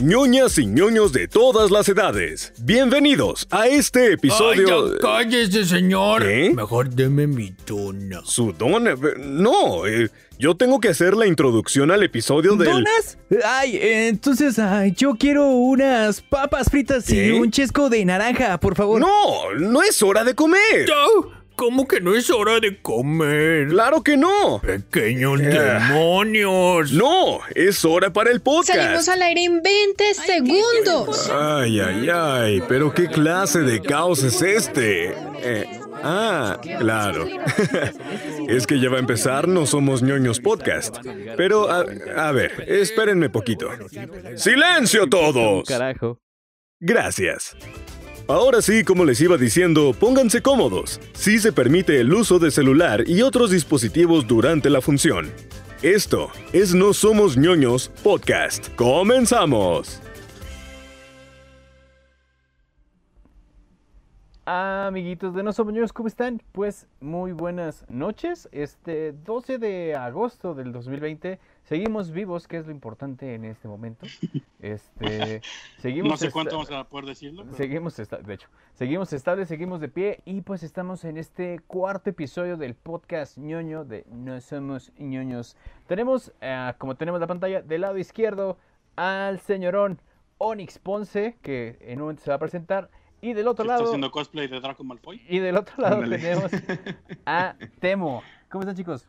ñoñas y ñoños de todas las edades. Bienvenidos a este episodio. Ay, ya cállese, señor. ¿Qué? Mejor deme mi tuna. ¿Su don? Eh, No, eh, yo tengo que hacer la introducción al episodio del... ¿Donas? Ay, eh, entonces ay, yo quiero unas papas fritas ¿Qué? y un chesco de naranja, por favor. No, no es hora de comer. Oh, ¿Cómo que no es hora de comer? Claro que no. Pequeños Ah. demonios. No, es hora para el podcast. Salimos al aire en 20 segundos. Ay, ay, ay, pero ¿qué clase de caos es este? Eh, ah, claro. es que ya va a empezar No Somos ñoños Podcast. Pero, a, a ver, espérenme poquito. ¡Silencio todos! Carajo. Gracias. Ahora sí, como les iba diciendo, pónganse cómodos. Sí se permite el uso de celular y otros dispositivos durante la función. Esto es No Somos ñoños Podcast. ¡Comenzamos! Amiguitos de No Somos Ñoños, ¿cómo están? Pues muy buenas noches. Este 12 de agosto del 2020 seguimos vivos, que es lo importante en este momento. Este seguimos No sé cuánto vamos a poder decirlo. pero- Seguimos, de hecho, seguimos estables, seguimos de pie y pues estamos en este cuarto episodio del podcast ñoño de No Somos ñoños. Tenemos, eh, como tenemos la pantalla, del lado izquierdo al señorón Onyx Ponce, que en un momento se va a presentar, y del otro que está lado, haciendo cosplay de Draco Malfoy. y del otro lado Ándale. tenemos a Temo. ¿Cómo están chicos?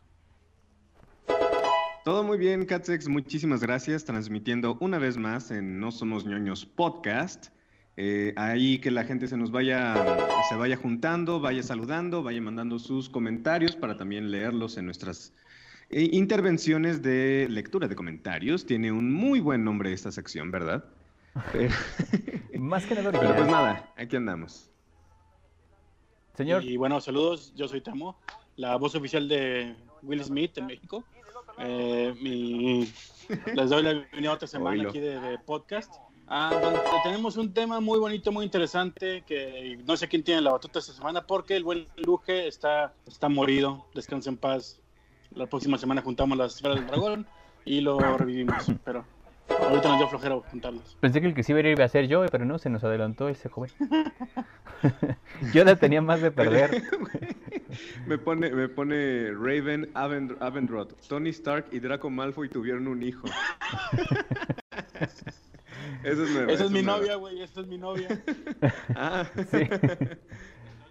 Todo muy bien, Catsex. Muchísimas gracias. Transmitiendo una vez más en No Somos ñoños Podcast. Eh, ahí que la gente se nos vaya, se vaya juntando, vaya saludando, vaya mandando sus comentarios para también leerlos en nuestras eh, intervenciones de lectura de comentarios. Tiene un muy buen nombre esta sección, ¿verdad? Pero, Más que nada pero pues nada, aquí andamos. Señor, Y bueno, saludos. Yo soy Temo, la voz oficial de Will Smith en México. Eh, Les doy la bienvenida otra semana Oílo. aquí de, de podcast. Ah, donde tenemos un tema muy bonito, muy interesante, que no sé quién tiene la batuta esta semana, porque el buen Luge está, está morido. Descansa en paz. La próxima semana juntamos las esferas del dragón y lo revivimos. Pero ahorita nos dio flojera juntarlos. pensé que el que sí iba a ir iba a ser yo, pero no, se nos adelantó ese joven. yo la tenía más de perder. Me pone, me pone Raven Avend- Avendroth. Tony Stark y Draco Malfoy tuvieron un hijo. Esa es nueva, Esa es mi nueva. novia, güey, esa es mi novia. Ah, Sí.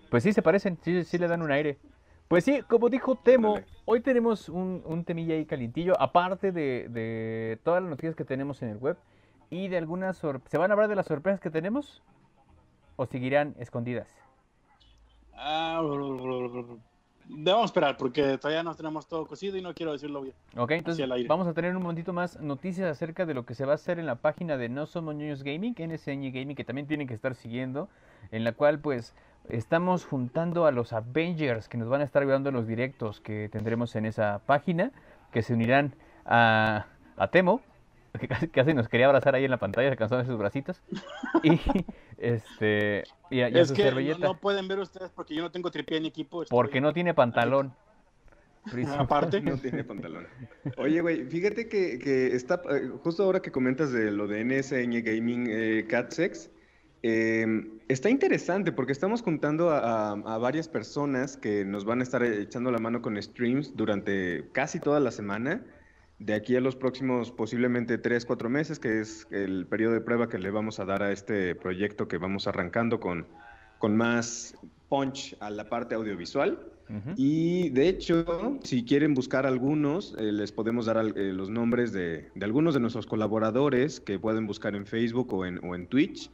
Pues sí, se parecen, sí, sí le dan un aire. Pues sí, como dijo Temo, hoy tenemos un, un temilla ahí calientillo, aparte de, de todas las noticias que tenemos en el web y de algunas sorpresas. ¿Se van a hablar de las sorpresas que tenemos? ¿O seguirán escondidas? Ah, debemos esperar porque todavía no tenemos todo cocido y no quiero decirlo bien. Ok, entonces vamos a tener un momentito más noticias acerca de lo que se va a hacer en la página de No Somos Niños Gaming, NSN Gaming, que también tienen que estar siguiendo, en la cual pues estamos juntando a los Avengers que nos van a estar ayudando en los directos que tendremos en esa página, que se unirán a, a Temo, que casi, casi nos quería abrazar ahí en la pantalla, alcanzando sus bracitos, y este y Es su que no, servilleta, no pueden ver ustedes porque yo no tengo tripié ni equipo. estoy- porque no tiene pantalón. Aparte, no tiene pantalón. Oye, güey, fíjate que, que está, eh, justo ahora que comentas de lo de NSN Gaming eh, Catsex, eh, está interesante porque estamos juntando a, a- a varias personas que nos van a estar echando la mano con streams durante casi toda la semana, de aquí a los próximos posiblemente 3, 4 meses, que es el periodo de prueba que le vamos a dar a este proyecto que vamos arrancando con, con más punch a la parte audiovisual. Ujú. Y de hecho, si quieren buscar algunos, eh, les podemos dar al- eh, los nombres de, de algunos de nuestros colaboradores que pueden buscar en Facebook o en, o en Twitch.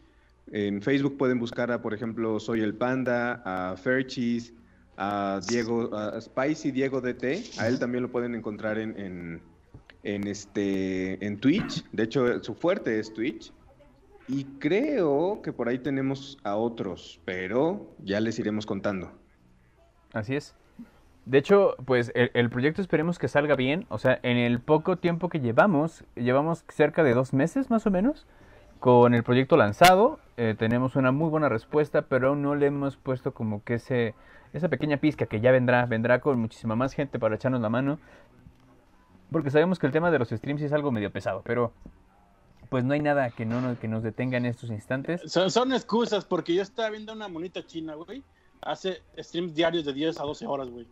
En Facebook pueden buscar a, por ejemplo, Soy el Panda, a Faircheese, a Diego, a Spicy Diego DT. A él también lo pueden encontrar en, en, este, en Twitch. De hecho, su fuerte es Twitch. Y creo que por ahí tenemos a otros, pero ya les iremos contando. Así es. De hecho, pues el, el proyecto esperemos que salga bien. O sea, en el poco tiempo que llevamos, llevamos cerca de dos meses más o menos con el proyecto lanzado. eh, tenemos una muy buena respuesta, pero aún no le hemos puesto como que ese, esa pequeña pizca que ya vendrá, vendrá con muchísima más gente para echarnos la mano. Porque sabemos que el tema de los streams es algo medio pesado, pero pues no hay nada que no nos, que nos detenga en estos instantes. Son, son excusas, porque yo estaba viendo una monita china, güey. Hace streams diarios de 10 a 12 horas, güey.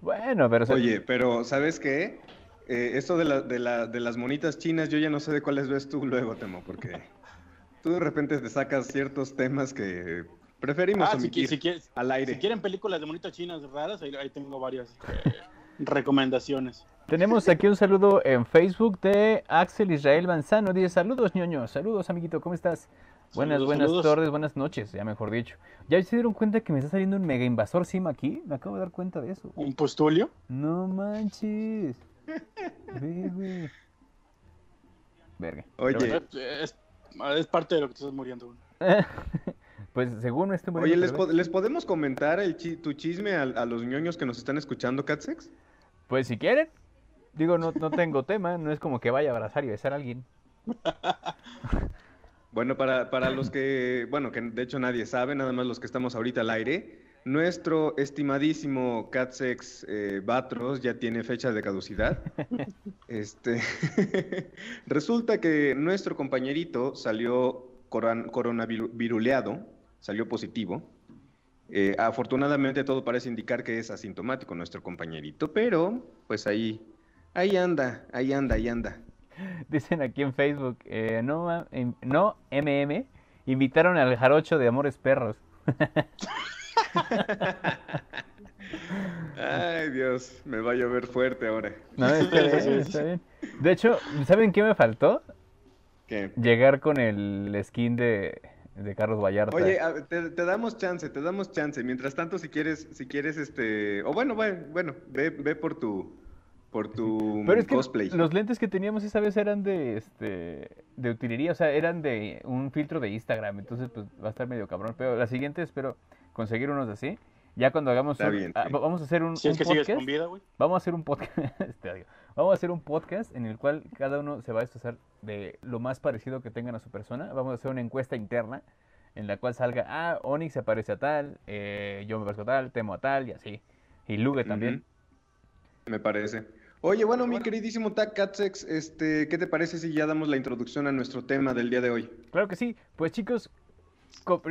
Bueno, pero o sea, Oye, pero ¿sabes qué? Eh, esto de, la- de, la- de las monitas chinas, yo ya no sé de cuáles ves tú luego, Temo, porque tú de repente te sacas ciertos temas que preferimos Ah, omitir si quieres- al aire. si quieren películas de monitas chinas raras, ahí, ahí tengo varias eh, recomendaciones. tenemos aquí un saludo en Facebook de Axel Israel Manzano. Dice, saludos, ñoño. Saludos, amiguito. ¿Cómo estás? Buenas, Saludos, buenas saludos. tardes, buenas noches, ya mejor dicho. ¿Ya se dieron cuenta que me está saliendo un mega invasor sim aquí? Me acabo de dar cuenta de eso. Un postulio. No manches. Verga. Oye, Pero Eh, Es, es parte de lo que te estás muriendo. pues según este Oye, ¿les, po- les podemos comentar el chi- tu chisme a, a los ñoños que nos están escuchando, Catsex? Pues si quieren. Digo, no, no tengo tema, no es como que vaya a abrazar y besar a alguien. Bueno, para, para los que, bueno, que de hecho nadie sabe, nada más los que estamos ahorita al aire, nuestro estimadísimo Catsex eh, Batros ya tiene fecha de caducidad. Este, resulta que nuestro compañerito salió coron- coronaviruleado, salió positivo. Eh, afortunadamente todo parece indicar que es asintomático nuestro compañerito, pero pues ahí, ahí anda, ahí anda, ahí anda. Dicen aquí en Facebook, eh, no, em- no MM, invitaron al jarocho de Amores Perros. Ay, Dios, me va a llover fuerte ahora. No, está bien, está bien. De hecho, ¿saben qué me faltó? ¿Qué? Llegar con el skin de, de Carlos Vallarta. Oye, a- te, te damos chance, te damos chance. Mientras tanto, si quieres, si quieres, este, o bueno, va- bueno, ve, ve por tu, por tu Pero es que cosplay. los lentes que teníamos esa vez eran de este de utilería, o sea, eran de un filtro de Instagram, entonces pues va a estar medio cabrón, pero la siguiente espero conseguir unos así. Ya cuando hagamos Está un- bien, ah, vamos a hacer un, Si es un que sigues podcast. con vida, güey. Vamos a hacer un podcast, este. Vamos a hacer un podcast en el cual cada uno se va a expresar de lo más parecido que tengan a su persona. Vamos a hacer una encuesta interna en la cual salga, ah, Onyx se parece a tal, eh, yo me parezco a tal, temo a tal y así. Y Lugue también. Ujú. Me parece. Oye, bueno, mi queridísimo Tac Catsex, este, ¿qué te parece si ya damos la introducción a nuestro tema del día de hoy? Claro que sí. Pues chicos, co-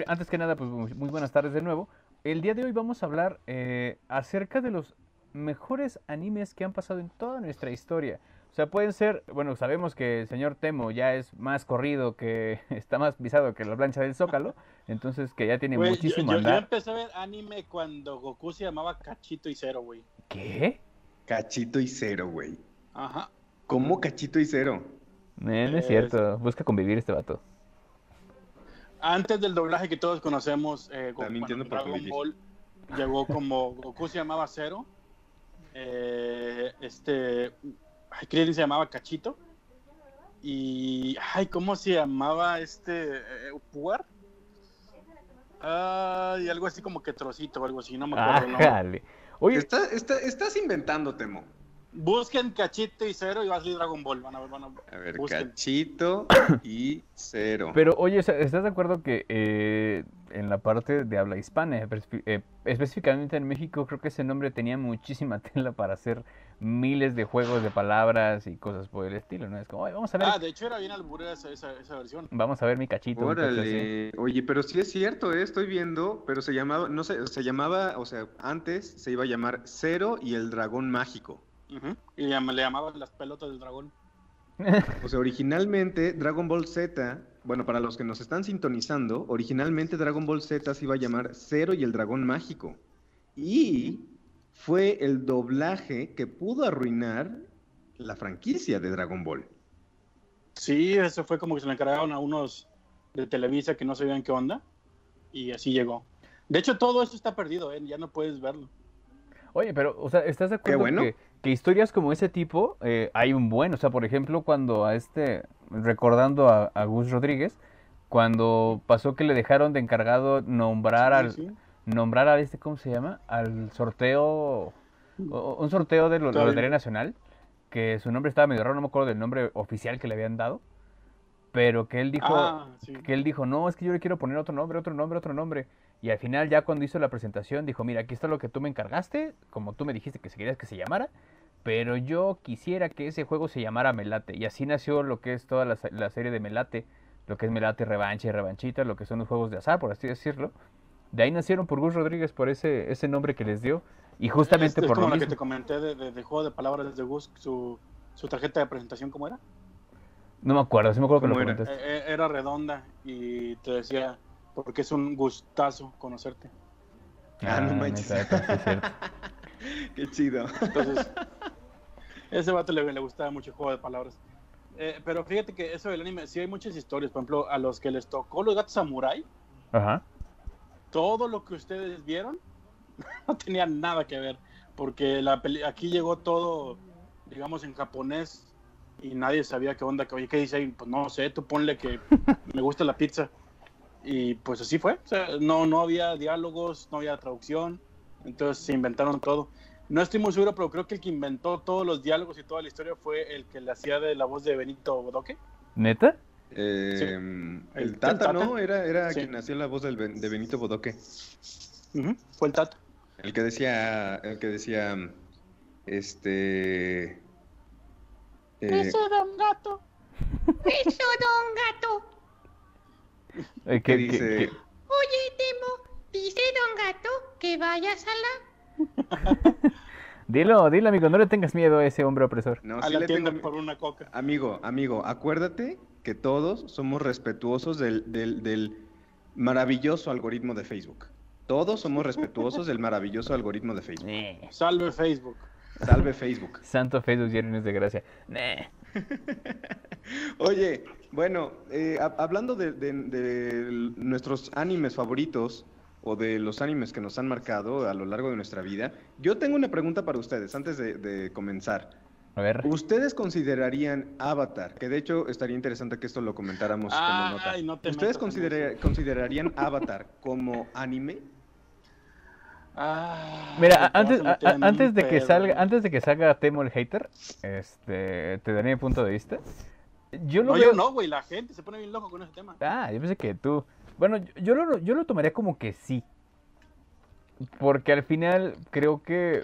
antes que nada, pues muy buenas tardes de nuevo. El día de hoy vamos a hablar eh, acerca de los mejores animes que han pasado en toda nuestra historia. O sea, pueden ser, bueno, sabemos que el señor Temo ya es más corrido, que está más pisado que la plancha del Zócalo, entonces que ya tiene yo, muchísimo yo- yo andar. empecé a ver anime cuando Goku se llamaba Cachito y Cero, güey. ¿Qué? Cachito y cero, güey. Ajá. ¿Cómo cachito y cero? Eh, no es cierto, busca convivir este vato. Antes del doblaje que todos conocemos, eh, Goku- mintiendo bueno, por Dragon. Ball llegó como Goku se llamaba Cero. eh, este. Ay, Krillin se llamaba Cachito. Y. Ay, ¿cómo se llamaba este. Eh, Puar? Ay, algo así como que trocito o algo así, no me acuerdo. nombre. Ájale. Oye, Está- está- estás inventando, Temo. Busquen Cachito y Cero y va a salir Dragon Ball. Van a ver, van a A ver, busquen. cachito y cero. Pero oye, ¿estás de acuerdo que eh, en la parte de habla hispana, espe- eh, específicamente en México, creo que ese nombre tenía muchísima tela para hacer miles de juegos de palabras y cosas por el estilo, ¿no? Es como, "Oye, vamos a ver, Ah, de hecho era bien alburera esa, esa, esa versión. vamos a ver mi cachito. un cachito así". Órale. Oye, pero sí es cierto, ¿eh? estoy viendo, pero se llamaba, no sé, se llamaba, o sea, antes se iba a llamar Cero y el Dragón Mágico. Y le, le llamaban las pelotas del dragón. O sea, originalmente Dragon Ball Z, bueno, para los que nos están sintonizando, originalmente Dragon Ball Z se iba a llamar Cero y el Dragón Mágico. Y fue el doblaje que pudo arruinar la franquicia de Dragon Ball. Sí, eso fue como que se le encargaron a unos de Televisa que no sabían qué onda. Y así llegó. De hecho, todo eso está perdido, ¿eh? ya no puedes verlo. Oye, pero, o sea, ¿estás de acuerdo bueno. que, que historias como ese tipo eh, hay un buen? O sea, por ejemplo, cuando a este, recordando a, a Gus Rodríguez, cuando pasó que le dejaron de encargado nombrar al, Sí, nombrar a este, ¿cómo se llama? Al sorteo, un sorteo de la. Lotería Nacional, que su nombre estaba medio raro, no me acuerdo del nombre oficial que le habían dado, pero que él dijo, Ah, sí. que él dijo, no, es que yo le quiero poner otro nombre, otro nombre, otro nombre. Y al final ya cuando hizo la presentación dijo, mira, aquí está lo que tú me encargaste, como tú me dijiste que se querías que se llamara, pero yo quisiera que ese juego se llamara Melate. Y así nació lo que es toda la, la serie de Melate, lo que es Melate Revancha y Revanchita, lo que son los juegos de azar, por así decirlo. De ahí nacieron por Gus Rodríguez, por ese, ese nombre que les dio. Y justamente es, es por como lo que mismo. te comenté de, de- de juego de palabras de Gus, su, su tarjeta de presentación, ¿cómo era? No me acuerdo, sí me acuerdo que lo ¿Cómo era? comentaste. Eh, eh, era redonda y te decía, porque es un gustazo conocerte. Ah, no manches. neta. Qué chido. Entonces, ese vato le, le gustaba mucho el juego de palabras. Eh, pero fíjate que eso del anime, sí hay muchas historias. Por ejemplo, a los que les tocó los gatos samurai, Ajá. todo lo que ustedes vieron no tenía nada que ver. Porque la peli- aquí llegó todo, digamos, en japonés y nadie sabía qué onda. que, Oye, ¿qué dice ahí? Pues no sé, tú ponle que me gusta la pizza. Y pues así fue. O sea, no, no había diálogos, no había traducción. Entonces se inventaron todo. No estoy muy seguro, pero creo que el que inventó todos los diálogos y toda la historia fue el que le hacía de la voz de Benito Bodoque. ¿Neta? Eh, Sí. El El Tata, Tata. ¿no? Era, era Sí. quien hacía la voz del de Benito Bodoque. Fue el Tata. El que decía, el que decía, este... eh, era un gato. Eso, don gato. Eh, ¿Qué que- que- dice? que- Oye, Temo, dice don gato que vayas a la... Dilo, dilo, amigo, no le tengas miedo a ese hombre opresor. no, a sí la le tienda tengo- por una coca. Amigo, amigo, acuérdate que todos somos respetuosos del, del, del maravilloso algoritmo de Facebook. Todos somos respetuosos del maravilloso algoritmo de Facebook. Eh, Salve Facebook. Salve Facebook. Santo Facebook lleno de gracia. Nah. Oye, bueno, eh, hab- hablando de, de- de nuestros animes favoritos o de los animes que nos han marcado a lo largo de nuestra vida, yo tengo una pregunta para ustedes antes de, de comenzar. A ver. ¿Ustedes considerarían Avatar? Que de hecho estaría interesante que esto lo comentáramos como nota. Ay, no te ¿Ustedes considera- considerarían Avatar como anime? Ah, Mira, antes, a a- de que salga, antes de que salga Temo el hater, este, te daré mi punto de vista. Yo lo No, veo. yo no, güey. La gente se pone bien loco con ese tema. Ah, yo pensé que tú. Bueno, yo, yo lo, yo lo tomaría como que sí. Porque al final creo que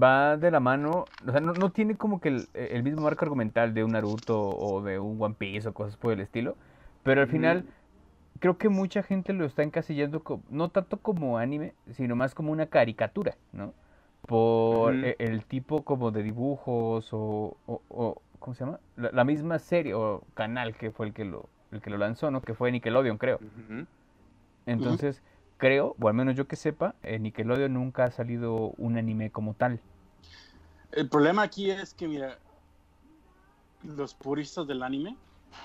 va de la mano. O sea, no, no tiene como que el, el mismo marco argumental de un Naruto o de un One Piece o cosas por el estilo. Pero al final creo que mucha gente lo está encasillando no tanto como anime, sino más como una caricatura, ¿no? Por e- el tipo como de dibujos o, o- o- ¿cómo se llama? La, la misma serie o canal que fue el que lo, el que lo lanzó, ¿no? Que fue Nickelodeon, creo. Entonces, creo, o al menos yo que sepa, en Nickelodeon nunca ha salido un anime como tal. El problema aquí es que, mira, los puristas del anime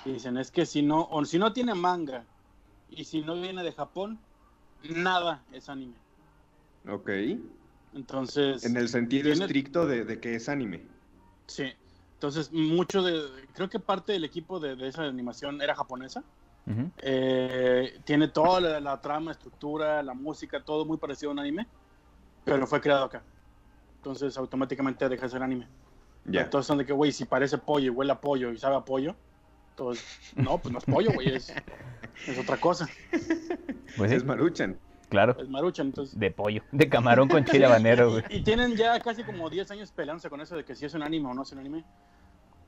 dicen es que si no, o si no tiene manga y si no viene de Japón, nada es anime. Ok. Entonces, En el sentido Tiene- estricto de, de que es anime. sí. Entonces, mucho de, creo que parte del equipo de, de esa animación era japonesa. Eh, tiene toda la, la trama, estructura, la música, todo muy parecido a un anime, pero fue creado acá. Entonces, automáticamente deja de ser anime. Ya. Entonces son de que, güey, si parece pollo y huele a pollo y sabe a pollo, entonces, no, pues no es pollo, güey, es, es otra cosa, Pues Es Maruchan. Claro, es maruchan, entonces. de pollo, de camarón con chile habanero, güey. Y tienen ya casi como 10 años peleándose con eso de que si es un anime o no es un anime.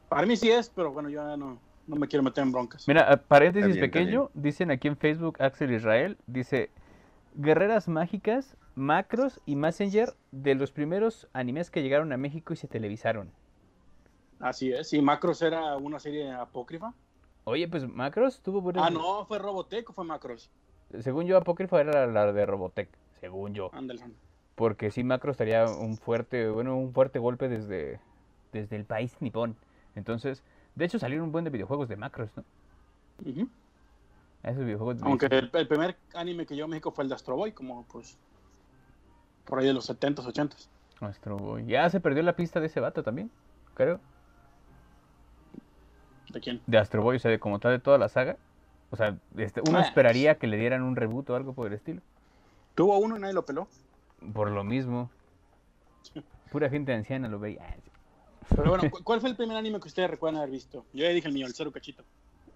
Para mí sí es, pero bueno, yo ya no, no me quiero meter en broncas. Mira, paréntesis bien, pequeño, dicen aquí en Facebook Axel Israel, dice, guerreras mágicas, macros y messenger de los primeros animes que llegaron a México y se televisaron. Así es, y Macros era una serie apócrifa. Oye, pues macros tuvo buenas... Ah, no, fue Robotech o fue Macros. Según yo, apócrifa era la de Robotech, según yo. Ándale. Porque sí, Macros estaría un fuerte, bueno, un fuerte golpe desde, desde el país nipón. Entonces, de hecho salieron un buen de videojuegos de Macros, ¿no? Ujú. Esos videojuegos de Aunque el, el primer anime que llegó a México fue el de Astro Boy, como pues por ahí de los 70s, 80s. Nuestro boy. Ya se perdió la pista de ese vato también, creo. ¿De quién? De Astro Boy, o sea, de como tal de toda la saga. O sea, este, uno Ah. esperaría que le dieran un reboot o algo por el estilo. Tuvo uno y nadie lo peló. Por lo mismo. Pura gente anciana lo veía. Ah, Pero bueno, ¿cu- ¿cuál fue el primer anime que ustedes recuerdan haber visto? Yo ya dije el mío, el Cero Cachito.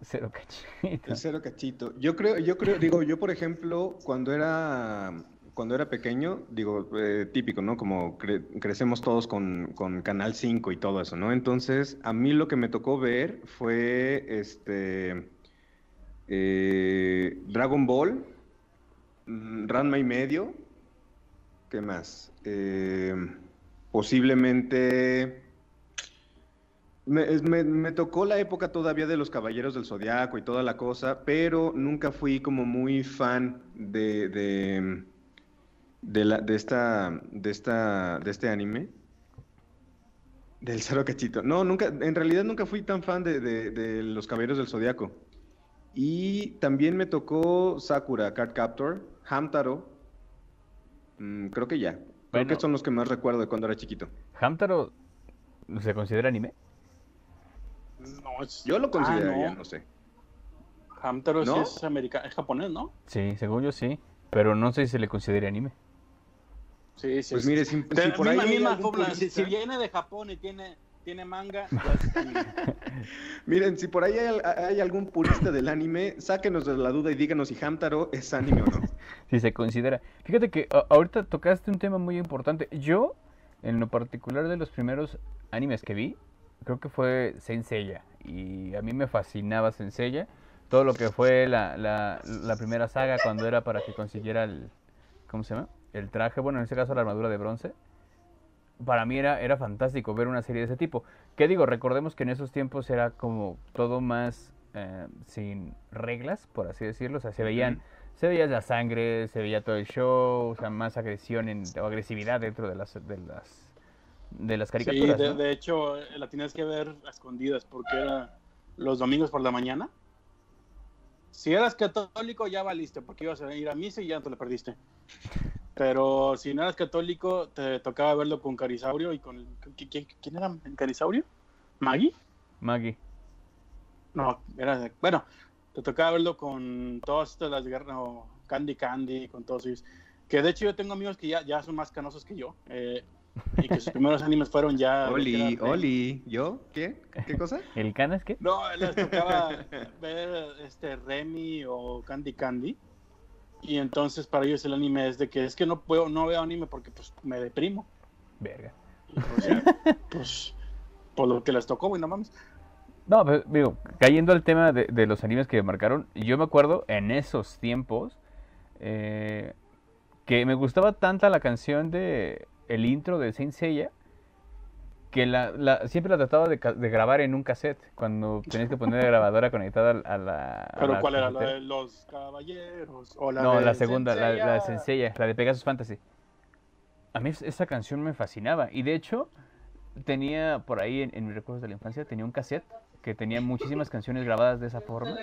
Cero cachito. El cero cachito. Yo creo, yo creo, digo, yo por ejemplo, cuando era, cuando era pequeño, digo, eh, típico, ¿no? Como cre- crecemos todos con, con Canal 5 y todo eso, ¿no? Entonces, a mí lo que me tocó ver fue este eh, Dragon Ball, mm, Ranma y medio, ¿qué más? Eh, posiblemente me, me tocó la época todavía de los Caballeros del Zodiaco y toda la cosa, pero nunca fui como muy fan de, de, de, la, de, esta, de, esta, de este anime. Del Cero Cachito. No, nunca, en realidad nunca fui tan fan de, de- de los Caballeros del Zodiaco. Y también me tocó Sakura, Card Captor, Hamtaro. Mm, creo que ya. Creo Bueno. que son los que más recuerdo de cuando era chiquito. ¿Hamtaro se considera anime? No, es- Yo lo consideraría, Ah, no sé. Hamtaro sí es, americano, es japonés, ¿no? Sí, según yo sí. Pero no sé si se le considera anime. Sí, sí. Pues sí. mire, si, si por ahí misma- hay misma algún fórmula, si, purista- si viene de Japón y tiene, tiene manga. Miren, si por ahí hay, hay algún purista del anime, sáquenos de la duda y díganos si Hamtaro es anime o no. Si se considera. Fíjate que a- ahorita tocaste un tema muy importante. Yo, en lo particular de los primeros animes que vi, creo que fue Saint Seiya. Y a mí me fascinaba Saint Seiya. Todo lo que fue la, la, la primera saga cuando era para que consiguiera el... ¿Cómo se llama? El traje, bueno, en este caso la armadura de bronce. Para mí era, era fantástico ver una serie de ese tipo. ¿Qué digo? Recordemos que en esos tiempos era como todo más eh, sin reglas, por así decirlo. O sea, se veían se veía la sangre, se veía todo el show, o sea, más agresión en, o agresividad dentro de las de las de las Sí, caricaturas. de, ¿no? de hecho, eh, la tienes que ver a escondidas porque era los domingos por la mañana. Si eras católico, ya valiste, porque ibas a ir a misa y ya te lo perdiste. Pero si no eras católico, te tocaba verlo con Carisaurio y con... ¿qui- qui- ¿Quién era Carisaurio? ¿Maggie? Maggie. No, era Bueno, te tocaba verlo con todas estas las guerras, no, Candy Candy, con todos ellos. Que de hecho yo tengo amigos que ya, ya son más canosos que yo. eh, y que sus primeros animes fueron ya... Oli, Oli, ¿yo? ¿Qué? ¿Qué cosa? ¿El canas qué? No, les tocaba ver este Remy o Candy Candy. Y entonces para ellos el anime es de que es que no puedo, no veo anime porque pues me deprimo. Verga. O sea, pues por lo que les tocó, güey, no mames. No, pero digo, cayendo al tema de, de los animes que marcaron, yo me acuerdo en esos tiempos eh, que me gustaba tanta la canción de el intro de Saint Seiya que la, la- siempre la trataba de, de grabar en un cassette cuando tenías que poner la grabadora conectada a la. a Pero la ¿cuál era? ¿La de los caballeros? ¿O la no, de la segunda, la, la de Seiya, la de Pegasus Fantasy. A mí es- esa canción me fascinaba y de hecho tenía por ahí en, en mis recuerdos de la infancia tenía un cassette que tenía muchísimas canciones grabadas de esa forma.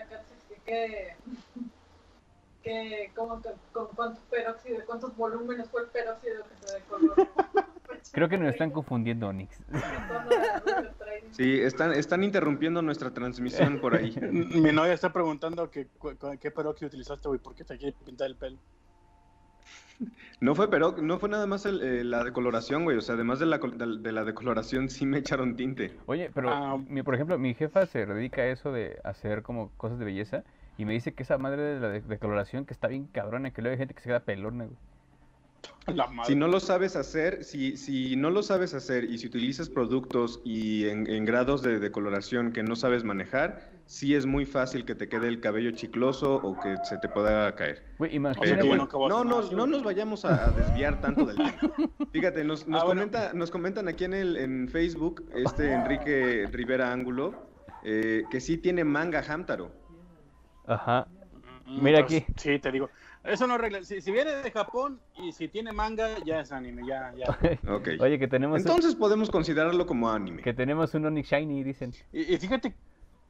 Que, como que, con cuántos peróxido, cuántos volúmenes fue el peróxido que se decoloró. Creo que nos están confundiendo, Onix. Sí, están, están interrumpiendo nuestra transmisión por ahí. Mi novia está preguntando que, qué peróxido utilizaste, güey, ¿por qué te quiere pintar el pelo? No fue, pero no fue nada más el, eh, la decoloración, güey. O sea, además de la, de la decoloración, sí me echaron tinte. Oye, pero Ah. mi- por ejemplo, mi jefa se dedica a eso de hacer como cosas de belleza y me dice que esa madre de la de- decoloración que está bien cabrona, que luego hay gente que se queda pelona, güey. La madre. Si no lo sabes hacer, si, si no lo sabes hacer y si utilizas productos y en, en grados de decoloración que no sabes manejar, sí es muy fácil que te quede el cabello chicloso o que se te pueda caer. Güey, O sea imagínate. Pero bueno, no nos, no nos vayamos a, desviar tanto del tema. Fíjate, nos, nos Ah, bueno. comenta, nos comentan aquí en, el, en Facebook, este Enrique Rivera Ángulo, eh, que sí tiene manga Hamtaro. Ajá. Mm, Mira aquí. Sí, te digo. Eso no arregla. Si, si viene de Japón y si tiene manga, ya es anime, ya, ya. Ok. Oye, que tenemos, Entonces podemos considerarlo como anime. que tenemos un Onix Shiny, dicen. Y, y fíjate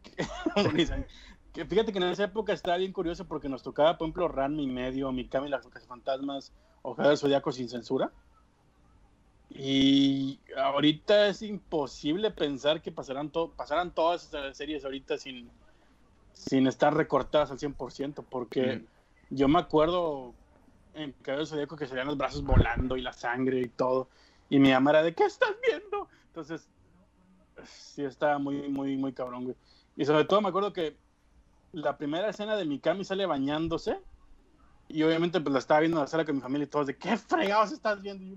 que, que fíjate que en esa época estaba bien curioso porque nos tocaba, por ejemplo, Ranma y medio, Mikami y las fantasmas, Ojada del Zodiaco sin censura. Y ahorita es imposible pensar que pasarán, to pasarán todas esas series ahorita sin, sin estar recortadas al 100%, porque yo me acuerdo en Cabello Zodíaco que se veían los brazos volando y la sangre y todo. Y mi mamá era de, ¿qué estás viendo? Entonces, sí está muy, muy, muy cabrón, güey. Y sobre todo me acuerdo que la primera escena de Mikami sale bañándose Y obviamente pues la estaba viendo en la sala con mi familia y todos de ¿qué fregados estás viendo? Y yo,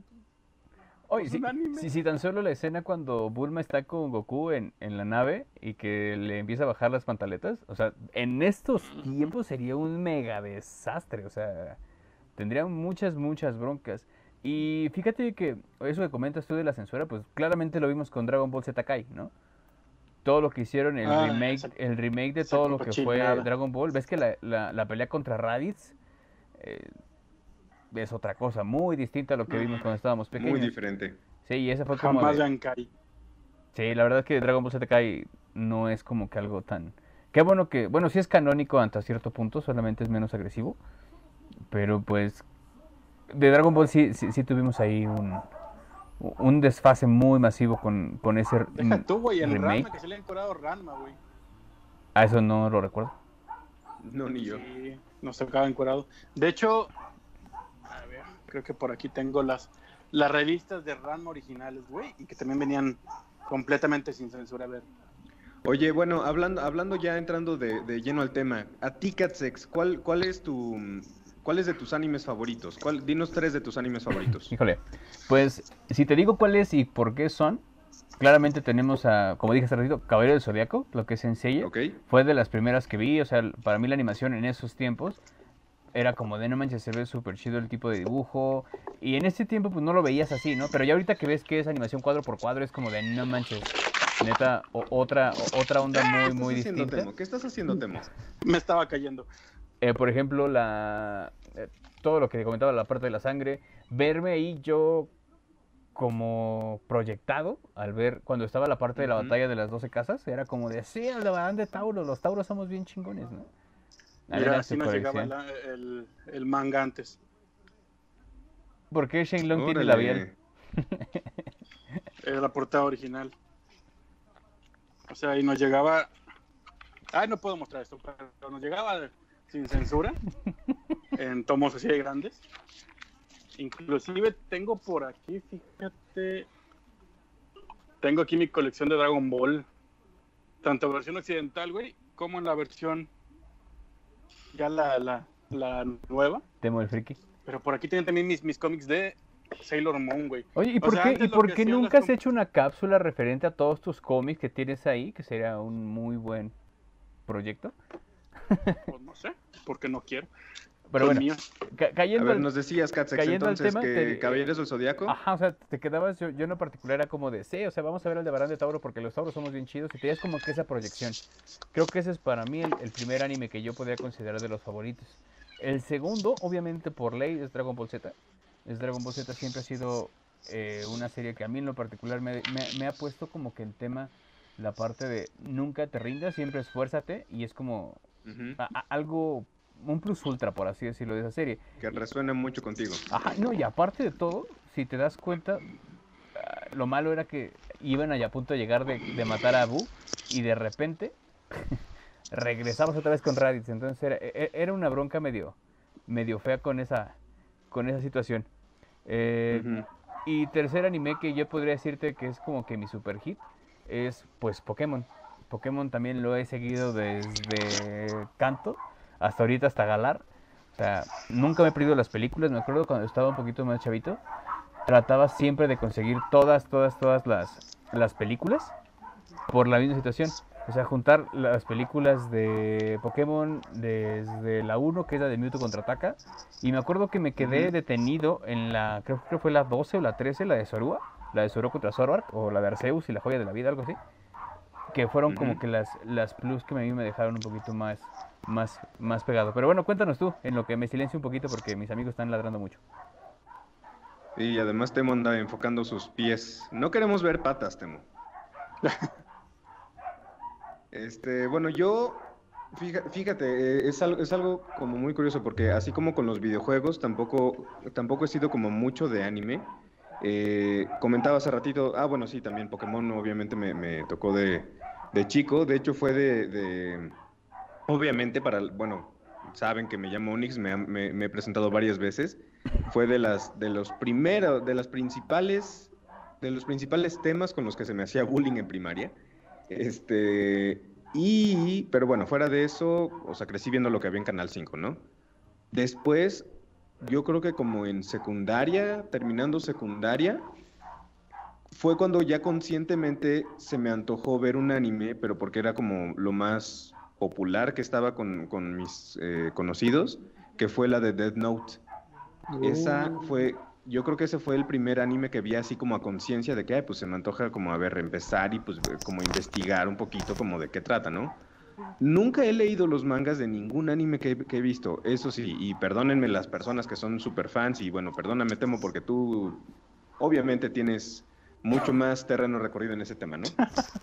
Oye, si, si- si tan solo la escena cuando Bulma está con Goku en, en la nave y que le empieza a bajar las pantaletas, o sea, en estos tiempos sería un mega desastre, o sea, tendría muchas, muchas broncas. Y fíjate que eso que comentas tú de la censura, pues claramente lo vimos con Dragon Ball Z Kai, ¿no? Todo lo que hicieron, el Ah, remake, el remake de todo lo que fue. Dragon Ball, ves que la, la- la pelea contra Raditz eh, es otra cosa, muy distinta a lo que vimos cuando estábamos pequeños. Muy diferente. Sí, y esa fue como jamás de-. Sí, la verdad es que Dragon Ball Z Kai no es como que algo tan... Qué bueno que... Bueno, sí es canónico hasta cierto punto, solamente es menos agresivo. Pero pues... De Dragon Ball sí, sí, sí tuvimos ahí un, un desfase muy masivo con, con ese Deja tú, güey, en remake. Ranma, que se le han curado Ranma, güey. A eso no lo recuerdo. No, ni yo. Sí, nos tocaba encuadrado. De hecho, creo que por aquí tengo las, las revistas de Ranma originales, güey, y que también venían completamente sin censura. A ver, Oye, bueno, hablando, hablando ya entrando de, de lleno al tema, a ti, Catsex, ¿cuál, cuál es tu... ¿Cuál es de tus animes favoritos? ¿Cuál, dinos tres de tus animes favoritos. Híjole, pues si te digo cuáles y por qué son, claramente tenemos a, como dije hace ratito, Caballero del Zodiaco, lo que es Sensei. ¿Ok? Fue de las primeras que vi, o sea, para mí la animación en esos tiempos era como de no manches, se ve súper chido el tipo de dibujo. Y en ese tiempo pues no lo veías así, ¿no? Pero ya ahorita que ves que es animación cuadro por cuadro es como de no manches, neta, o- otra, o- otra onda ¿Qué muy, estás muy haciendo, distinta. Temo? ¿Qué estás haciendo, Temo? me estaba cayendo. Eh, por ejemplo, la eh, todo lo que comentaba, la parte de la sangre, verme ahí yo como proyectado al ver cuando estaba la parte de la batalla de las 12 casas, era como de, sí, el de de Tauro, los Tauros somos bien chingones, ¿no? Mira, así nos llegaba la- el, el manga antes. ¿Por qué Shane Long tiene Órale. labial? Era la portada original. O sea, y nos llegaba. Ay, no puedo mostrar esto, pero nos llegaba sin censura en tomos así de grandes. Inclusive tengo por aquí, fíjate. Tengo aquí mi colección de Dragon Ball. Tanto versión occidental, güey, como en la versión. Ya la, la, la nueva. Temo el friki. Pero por aquí tienen también mis, mis cómics de Sailor Moon, güey. Oye, ¿y por sea, qué, ¿y por qué nunca has hecho una cápsula referente a todos tus cómics que tienes ahí? Que sería un muy buen proyecto. Pues no sé, porque no quiero. Pero bueno, míos. ca- A cayendo ver, nos decías, cayendo al entonces, tema, que te- Caballeros del Zodiaco. Ajá, o sea, te quedabas, yo, yo en lo particular era como de, sí, o sea, vamos a ver el de Barán de Tauro porque los Tauros somos bien chidos y tenías como que esa proyección. Creo que ese es para mí el, el primer anime que yo podría considerar de los favoritos. El segundo, obviamente por ley, es Dragon Ball Z. Es Dragon Ball Z siempre ha sido eh, una serie que a mí en lo particular me, me- me ha puesto como que en tema la parte de nunca te rindas, siempre esfuérzate y es como Ujú, a- a- algo, un plus ultra, por así decirlo, de esa serie. Que resuena mucho contigo. Ajá, no, y aparte de todo, si te das cuenta, ah, lo malo era que iban allá a punto de llegar de, de matar a Abu y de repente regresamos otra vez con Raditz. Entonces era, e- e- era una bronca medio, medio fea con esa, con esa situación. Eh, y tercer anime que yo podría decirte que es como que mi super hit es pues Pokémon. Pokémon también lo he seguido desde Canto hasta ahorita hasta Galar. O sea, nunca me he perdido las películas. Me acuerdo cuando estaba un poquito más chavito. Trataba siempre de conseguir todas, todas, todas las, las películas por la misma situación. O sea, juntar las películas de Pokémon desde la 1, que es la de Mewtwo contraataca. Y me acuerdo que me quedé detenido en la, creo que fue la 12 o la 13, la de Zorua. La de Zorua contra Zoroark, o la de Arceus y la joya de la vida, algo así. Que fueron como que las, las plus que a mí me dejaron un poquito más, más, más pegado. Pero bueno, cuéntanos tú, en lo que me silencio un poquito porque mis amigos están ladrando mucho. Y además Temo anda enfocando sus pies. No queremos ver patas, Temo. Este, bueno, yo, fíjate, eh, es algo, es algo como muy curioso porque así como con los videojuegos, tampoco, tampoco he sido como mucho de anime. Eh, comentaba hace ratito, ah, bueno, sí, también Pokémon obviamente me, me tocó de, de chico. De hecho fue de, de- obviamente para, bueno, saben que me llamo Onyx, me he presentado varias veces. Fue de las, de los primeros, de las principales, de los principales temas con los que se me hacía bullying en primaria. Este, y, pero bueno, fuera de eso, o sea, crecí viendo lo que había en Canal 5, ¿no? Después, yo creo que como en secundaria, terminando secundaria, fue cuando ya conscientemente se me antojó ver un anime, pero porque era como lo más popular que estaba con, con mis eh, conocidos, que fue la de Death Note. Esa fue, yo creo que ese fue el primer anime que vi así como a conciencia de que, ay, pues se me antoja como a ver, empezar y pues como investigar un poquito como de qué trata, ¿no? Nunca he leído los mangas de ningún anime que, que he visto, eso sí, y perdónenme las personas que son super fans y bueno, perdóname Temo porque tú obviamente tienes mucho más terreno recorrido en ese tema, ¿no?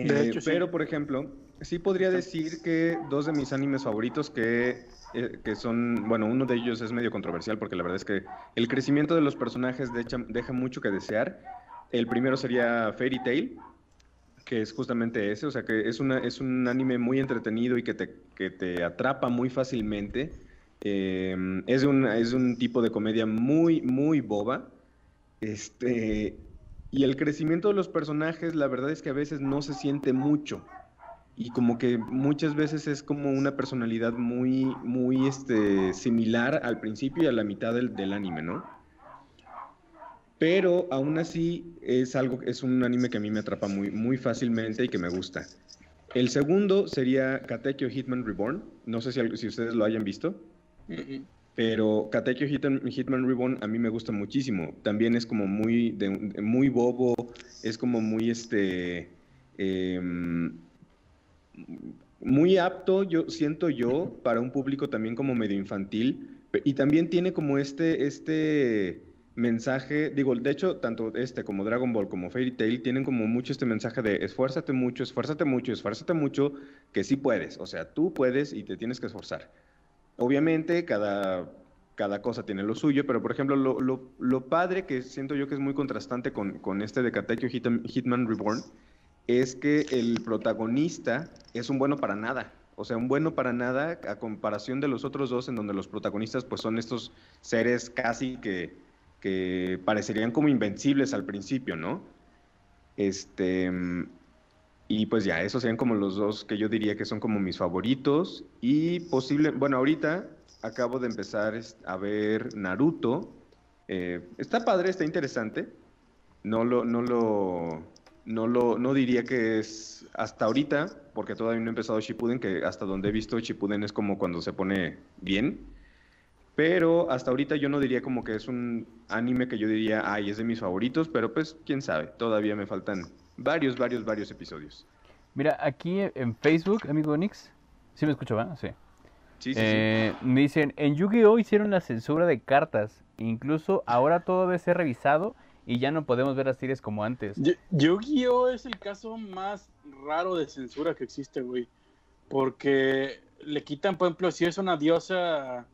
De Eh, hecho, sí. pero, por ejemplo, sí podría decir que dos de mis animes favoritos que, eh, que son, bueno, uno de ellos es medio controversial porque la verdad es que el crecimiento de los personajes deja, deja mucho que desear. El primero sería Fairy Tail, que es justamente ese, o sea que es, una, es un anime muy entretenido y que te, que te atrapa muy fácilmente. Eh, es, un, es un tipo de comedia muy, muy boba. Este, y el crecimiento de los personajes, la verdad es que a veces no se siente mucho. Y como que muchas veces es como una personalidad muy, muy este, similar al principio y a la mitad del, del anime, ¿no? Pero aún así es algo, es un anime que a mí me atrapa muy, muy fácilmente y que me gusta. El segundo sería Katekyo Hitman Reborn. No sé si, si ustedes lo hayan visto. Pero Katekyo Hitman, Hitman Reborn a mí me gusta muchísimo. También es como muy, de- muy bobo, es como muy este. em, muy apto, yo siento yo, para un público también como medio infantil. Y también tiene como este, este mensaje, digo, de hecho, tanto este como Dragon Ball como Fairy Tail tienen como mucho este mensaje de esfuérzate mucho, esfuérzate mucho, esfuérzate mucho, que sí puedes. O sea, tú puedes y te tienes que esforzar. Obviamente, cada, cada cosa tiene lo suyo, pero por ejemplo, lo, lo- lo padre que siento yo que es muy contrastante con, con este de Hitman Reborn es que el protagonista es un bueno para nada. O sea, un bueno para nada a comparación de los otros dos, en donde los protagonistas pues son estos seres casi que, que parecerían como invencibles al principio, ¿no? Este. Y pues ya, esos serían como los dos que yo diría que son como mis favoritos. Y posible, bueno, ahorita acabo de empezar es- a ver Naruto. Eh, está padre, está interesante. No lo, no lo, no lo, no diría que es hasta ahorita, porque todavía no he empezado Shippuden, que hasta donde he visto Shippuden es como cuando se pone bien. Pero hasta ahorita yo no diría como que es un anime que yo diría, ay, es de mis favoritos, pero pues quién sabe, todavía me faltan varios, varios, varios episodios. Mira, aquí en Facebook, amigo Nix, ¿sí me escucho. Sí, sí, sí. Eh, me dicen, en Yu-Gi-Oh hicieron la censura de cartas. Incluso ahora todo debe ser revisado y ya no podemos ver las series como antes. Yu- Yu-Gi-Oh es el caso más raro de censura que existe, güey. Porque le quitan, por ejemplo, si es una diosa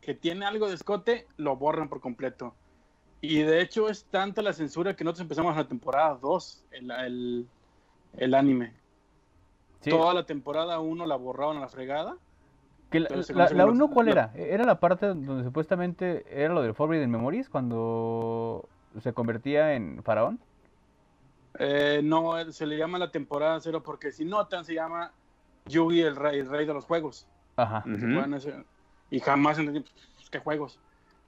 que tiene algo de escote, lo borran por completo. Y de hecho es tanta la censura que nosotros empezamos en la temporada 2, el, el, el anime. Sí, Toda la temporada 1 la borraron a la fregada. que la, la, uno, ¿cuál era? ¿Era la parte donde supuestamente era lo del Forbidden Memories cuando se convertía en faraón? Eh, no, se le llama la temporada 0 porque si notan se llama Yugi el rey, el rey de los juegos. Ajá. Ese- Y jamás entendí, pues, ¿qué juegos?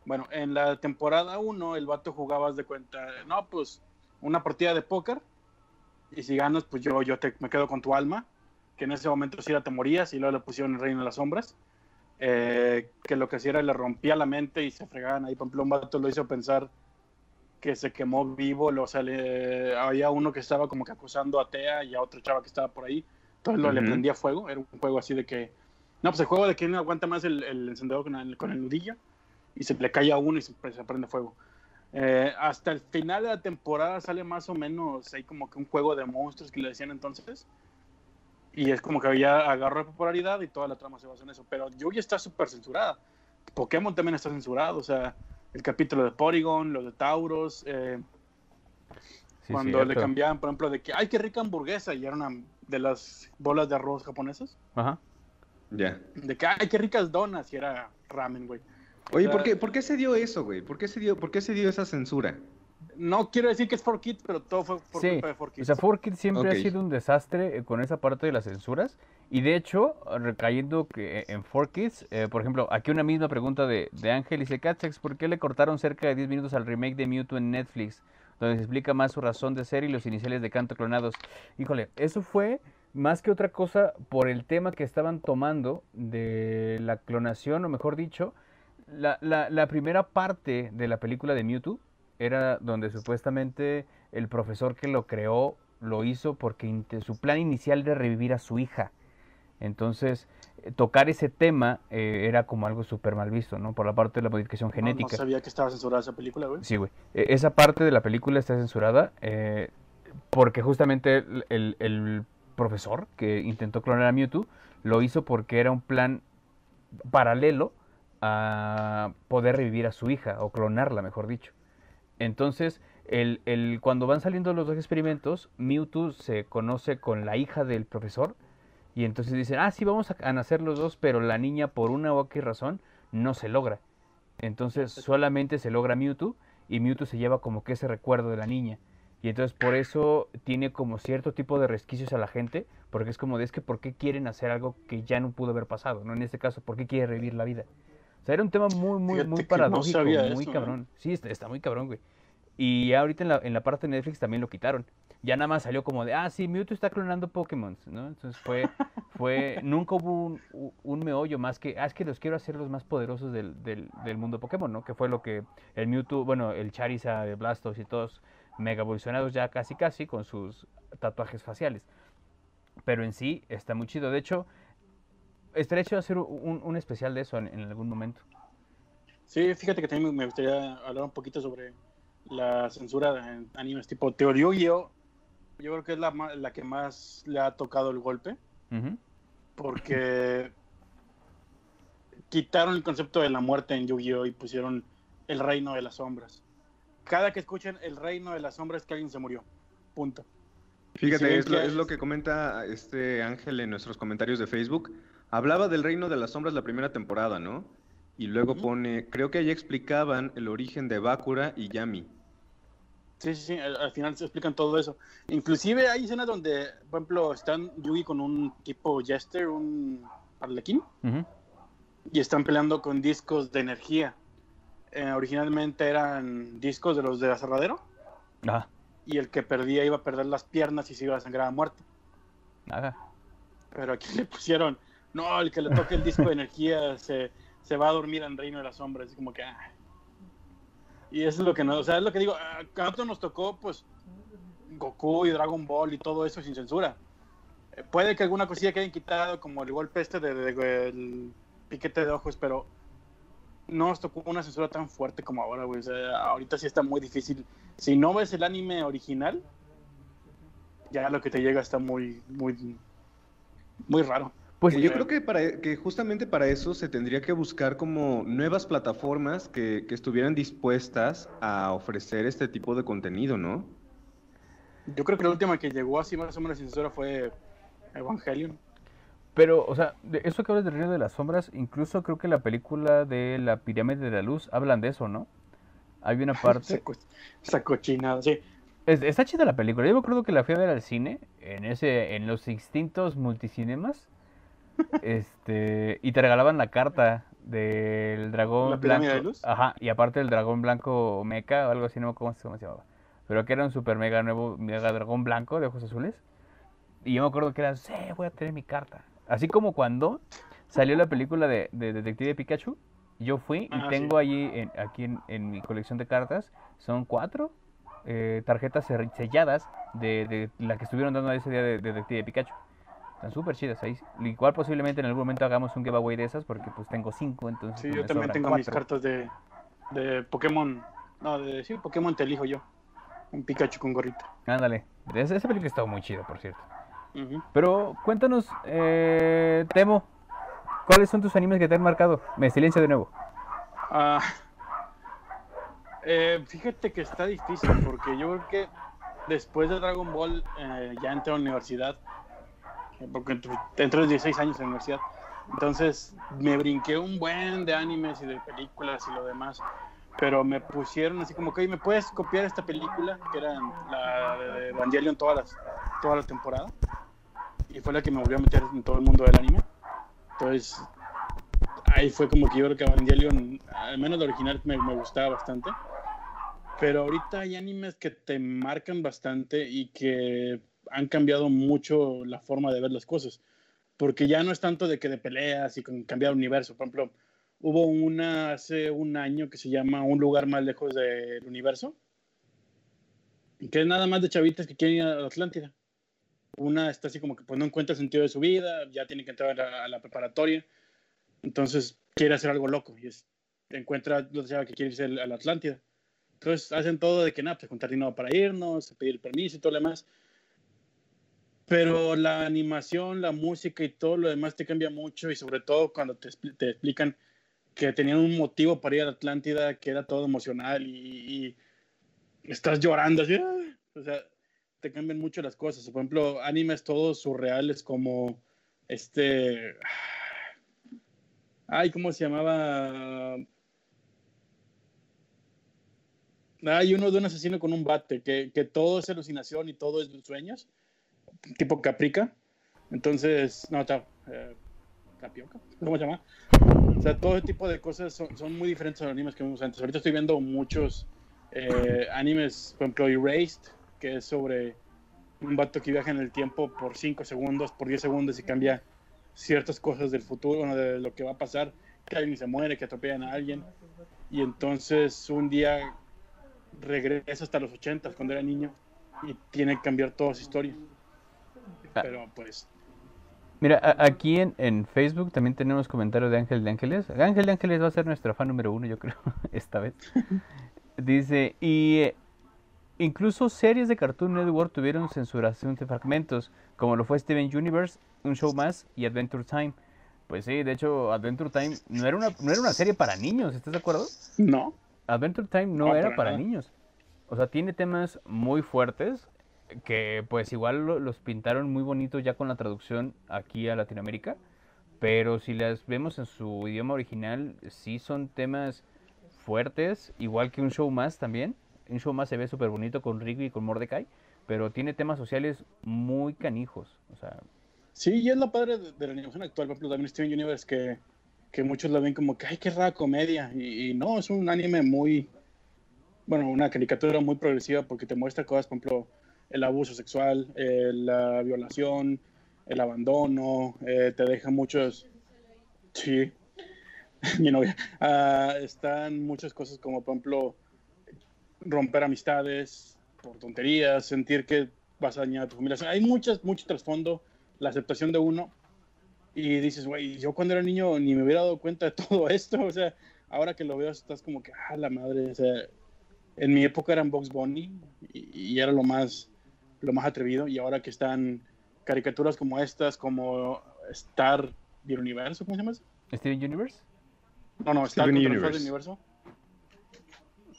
Bueno, en la temporada 1 el vato jugaba, haz de cuenta, no, pues una partida de póker y si ganas, pues yo, yo te, me quedo con tu alma, que en ese momento sí era te morías y luego le pusieron el reino de las sombras, eh, que lo que hacía era le rompía la mente y se fregaban ahí, por ejemplo, un vato lo hizo pensar que se quemó vivo, o sea, le- había uno que estaba como que acusando a Tea y a otro chava que estaba por ahí, entonces lo, le Ujú. prendía fuego, era un juego así de que no, pues el juego de quién aguanta más el, el encendedor con el, con el nudillo y se le cae a uno y se, se prende fuego. Eh, hasta el final de la temporada sale más o menos hay como que un juego de monstruos que le decían entonces. Y es como que ya agarró popularidad y toda la trama se basa en eso. Pero Yugi está súper censurada. Pokémon también está censurado. O sea, el capítulo de Porygon, los de Tauros. eh, Sí, cuando le cambiaban, por ejemplo, de que, ay, qué rica hamburguesa. Y era una de las bolas de arroz japonesas. Ajá. Ya. De que, ay, qué ricas donas, y era ramen, güey. Oye, O sea, ¿por qué, ¿por qué se dio eso, güey? ¿Por qué se dio, por qué se dio esa censura? No quiero decir que es for kids, pero todo fue por Sí, culpa de for O kids. sea, 4Kids siempre ha sido un desastre eh, con esa parte de las censuras Y de hecho, recayendo que en 4Kids, eh, por ejemplo, aquí una misma pregunta de, de Ángel dice, Catsex, ¿por qué le cortaron cerca de 10 minutos al remake de Mewtwo en Netflix? Donde se explica más su razón de ser y los iniciales de canto clonados. Híjole, eso fue más que otra cosa por el tema que estaban tomando de la clonación, o mejor dicho, la, la, la primera parte de la película de Mewtwo era donde supuestamente el profesor que lo creó lo hizo porque su plan inicial era revivir a su hija. Entonces, eh, tocar ese tema eh, era como algo súper mal visto, ¿no? Por la parte de la modificación No, genética. No, sabía que estaba censurada esa película, güey. Sí, güey. E- Esa parte de la película está censurada eh, porque justamente el, el- el profesor que intentó clonar a Mewtwo lo hizo porque era un plan paralelo a poder revivir a su hija o clonarla, mejor dicho. Entonces, el, el- cuando van saliendo los dos experimentos, Mewtwo se conoce con la hija del profesor y entonces dicen, ah, sí, vamos a, a nacer los dos, pero la niña por una u otra razón no se logra. Entonces solamente se logra Mewtwo y Mewtwo se lleva como que ese recuerdo de la niña. Y entonces por eso tiene como cierto tipo de resquicios a la gente, porque es como de es que por qué quieren hacer algo que ya no pudo haber pasado, ¿no? En este caso, ¿por qué quiere revivir la vida? O sea, era un tema muy, muy, Fíjate muy no paradójico, muy eso, ¿eh? cabrón. Sí, está, está muy cabrón, güey. Y ahorita en la, en la parte de Netflix también lo quitaron. Ya nada más salió como de, ah, sí, Mewtwo está clonando Pokémon, ¿no? Entonces fue, fue, nunca hubo un, meollo más que, ah, es que los quiero hacer los más poderosos del, del, del mundo Pokémon, ¿no? Que fue lo que el Mewtwo, bueno, el Charizard, el Blastos y todos mega evolucionados ya casi casi con sus tatuajes faciales. Pero en sí está muy chido. De hecho, estaría hecho hacer un, un especial de eso en, en algún momento. Sí, fíjate que también me gustaría hablar un poquito sobre la censura en animes tipo Teoría Yu-Gi-Oh! Yo creo que es la, ma- la que más le ha tocado el golpe, porque quitaron el concepto de la muerte en Yu-Gi-Oh! y pusieron el reino de las sombras. Cada que escuchen el reino de las sombras es que alguien se murió. Punto. Fíjate, es, lo, que es lo que comenta este Ángel en nuestros comentarios de Facebook. Hablaba del Reino de las Sombras la primera temporada, ¿no? Y luego pone, creo que ahí explicaban el origen de Bakura y Yami. Sí, sí, sí, al, al final se explican todo eso. Inclusive hay escenas donde, por ejemplo, están Yugi con un tipo Jester, un arlequín, y están peleando con discos de energía. Eh, originalmente eran discos de los de aserradero, Ajá, y el que perdía iba a perder las piernas y se iba a sangrar a muerte. ajá. Pero aquí le pusieron, no, el que le toque el disco de energía se, se va a dormir en Reino de las Sombras. Es como que... ah. Y eso es lo que no, o sea, es lo que digo, a nos tocó, pues, Goku y Dragon Ball y todo eso sin censura. Eh, puede que alguna cosilla que hayan quitado, como el golpe este de, de- piquete de ojos, pero no nos tocó una censura tan fuerte como ahora, güey. O sea, ahorita sí está muy difícil. Si no ves el anime original, ya lo que te llega está muy, muy, muy raro. Pues yo creo que, para, que justamente para eso se tendría que buscar como nuevas plataformas que, que estuvieran dispuestas a ofrecer este tipo de contenido, ¿no? Yo creo que la última que llegó así más o menos sin censura fue Evangelion. Pero, o sea, de eso que hablas del Reino de las Sombras, incluso creo que la película de la Pirámide de la Luz hablan de eso, ¿no? Hay una Esa, parte... co- esa cochinada, sí. Es- está chida la película. Yo me acuerdo que la fui a ver al cine, en ese, en los distintos multicinemas, este, y te regalaban la carta del dragón ¿La blanco. de luz? Ajá, y aparte el dragón blanco meca o algo así, no cómo se llamaba. Pero que era un super mega nuevo, mega dragón blanco de ojos azules. Y yo me acuerdo que era, sí, voy a tener mi carta. Así como cuando salió la película de, de Detective Pikachu, yo fui y tengo allí, en- aquí en, en mi colección de cartas, son cuatro eh, tarjetas selladas de, de la que estuvieron dando ese día de, de Detective Pikachu. Están súper chidas ahí. Igual posiblemente en algún momento hagamos un giveaway de esas porque pues tengo cinco, entonces Sí, pues, yo también tengo mis cuatro. cartas de, de Pokémon. No, de sí, Pokémon te elijo yo. Un Pikachu con gorrito. Ándale. Esa, esa película estaba muy chida, por cierto. Pero cuéntanos, eh, Temo, ¿cuáles son tus animes que te han marcado? Me silencio de nuevo. Ah, eh, fíjate que está difícil porque yo creo que después de Dragon Ball eh, ya entré a la universidad. Porque entré los 16 años en la universidad. Entonces me brinqué un buen de animes y de películas y lo demás. Pero me pusieron así como que, "Oye, ¿me puedes copiar esta película? Que era la de Evangelion todas las, toda la temporada. y fue la que me volvió a meter en todo el mundo del anime. Entonces, ahí fue como que yo creo que Evangelion, al menos el original, me, me gustaba bastante. Pero ahorita hay animes que te marcan bastante y que han cambiado mucho la forma de ver las cosas. Porque ya no es tanto de que de peleas y con cambiar el universo. Por ejemplo, hubo una hace un año que se llama Un lugar más lejos del universo. Que es nada más de chavitas que quieren ir a Atlántida. Una está así como que pues no encuentra el sentido de su vida, ya tiene que entrar a la, a preparatoria. Entonces quiere hacer algo loco y es, encuentra la chava que quiere irse a la Atlántida. Entonces hacen todo de que nada, pues juntar dinero para irnos, pedir permiso y todo lo demás. Pero la animación, la música y todo lo demás te cambia mucho y sobre todo cuando te, te explican que tenían un motivo para ir a la Atlántida, que era todo emocional y, y estás llorando así. ¡ah! O sea, te cambian mucho las cosas. Por ejemplo, animes todos surreales como este... Ay, ¿cómo se llamaba? Hay uno de un asesino con un bate, que, que todo es alucinación y todo es sueños, tipo Caprica. Entonces, no, chao, eh, Capioca, ¿cómo se llama? O sea, todo tipo de cosas son, son muy diferentes a los animes que vimos antes. Ahorita estoy viendo muchos eh, animes, por ejemplo, Erased, que es sobre un vato que viaja en el tiempo por 5 segundos, por 10 segundos y cambia ciertas cosas del futuro, bueno, de lo que va a pasar, que alguien se muere, que atropellan a alguien. Y entonces un día regresa hasta los 80 cuando era niño y tiene que cambiar toda su historia. Ah. Pero pues, Mira, aquí en, en Facebook también tenemos comentarios de Ángel de Ángeles. Ángel de Ángeles va a ser nuestro fan número uno, yo creo, esta vez. Dice, y eh, incluso series de Cartoon Network tuvieron censuración de fragmentos, como lo fue Steven Universe, Un Show Más y Adventure Time. Pues sí, de hecho, Adventure Time no era una, no era una serie para niños, ¿estás de acuerdo? no. Adventure Time no No, era para para nada. niños. O sea, tiene temas muy fuertes que pues igual lo- los pintaron muy bonitos ya con la traducción aquí a Latinoamérica. Pero si las vemos en su idioma original, sí son temas fuertes, igual que un show más también. Un show más se ve súper bonito con Rigby y con Mordecai, pero tiene temas sociales muy canijos. O sea, Sí, y es lo padre de, de la animación actual, por ejemplo, también Steven Universe, que, que muchos la ven como que, ay, qué rara comedia. Y, y no, es un anime muy, bueno, una caricatura muy progresiva porque te muestra cosas, por ejemplo, el abuso sexual, eh, la violación, el abandono, eh, te deja muchos, sí, mi novia, Ah, están muchas cosas como, por ejemplo, romper amistades por tonterías, sentir que vas a dañar tu familia. Hay muchas, mucho trasfondo, la aceptación de uno. Y dices, güey, yo cuando era niño ni me hubiera dado cuenta de todo esto. O sea, ahora que lo veo, estás como que, ah, la madre. O sea, en mi época eran Box Bunny y, y era lo más, lo más atrevido. Y ahora que están caricaturas como estas, como Star del Universo, ¿cómo se llama eso? Steven Universe. No, no, Star Steven contra el Universe. Universo.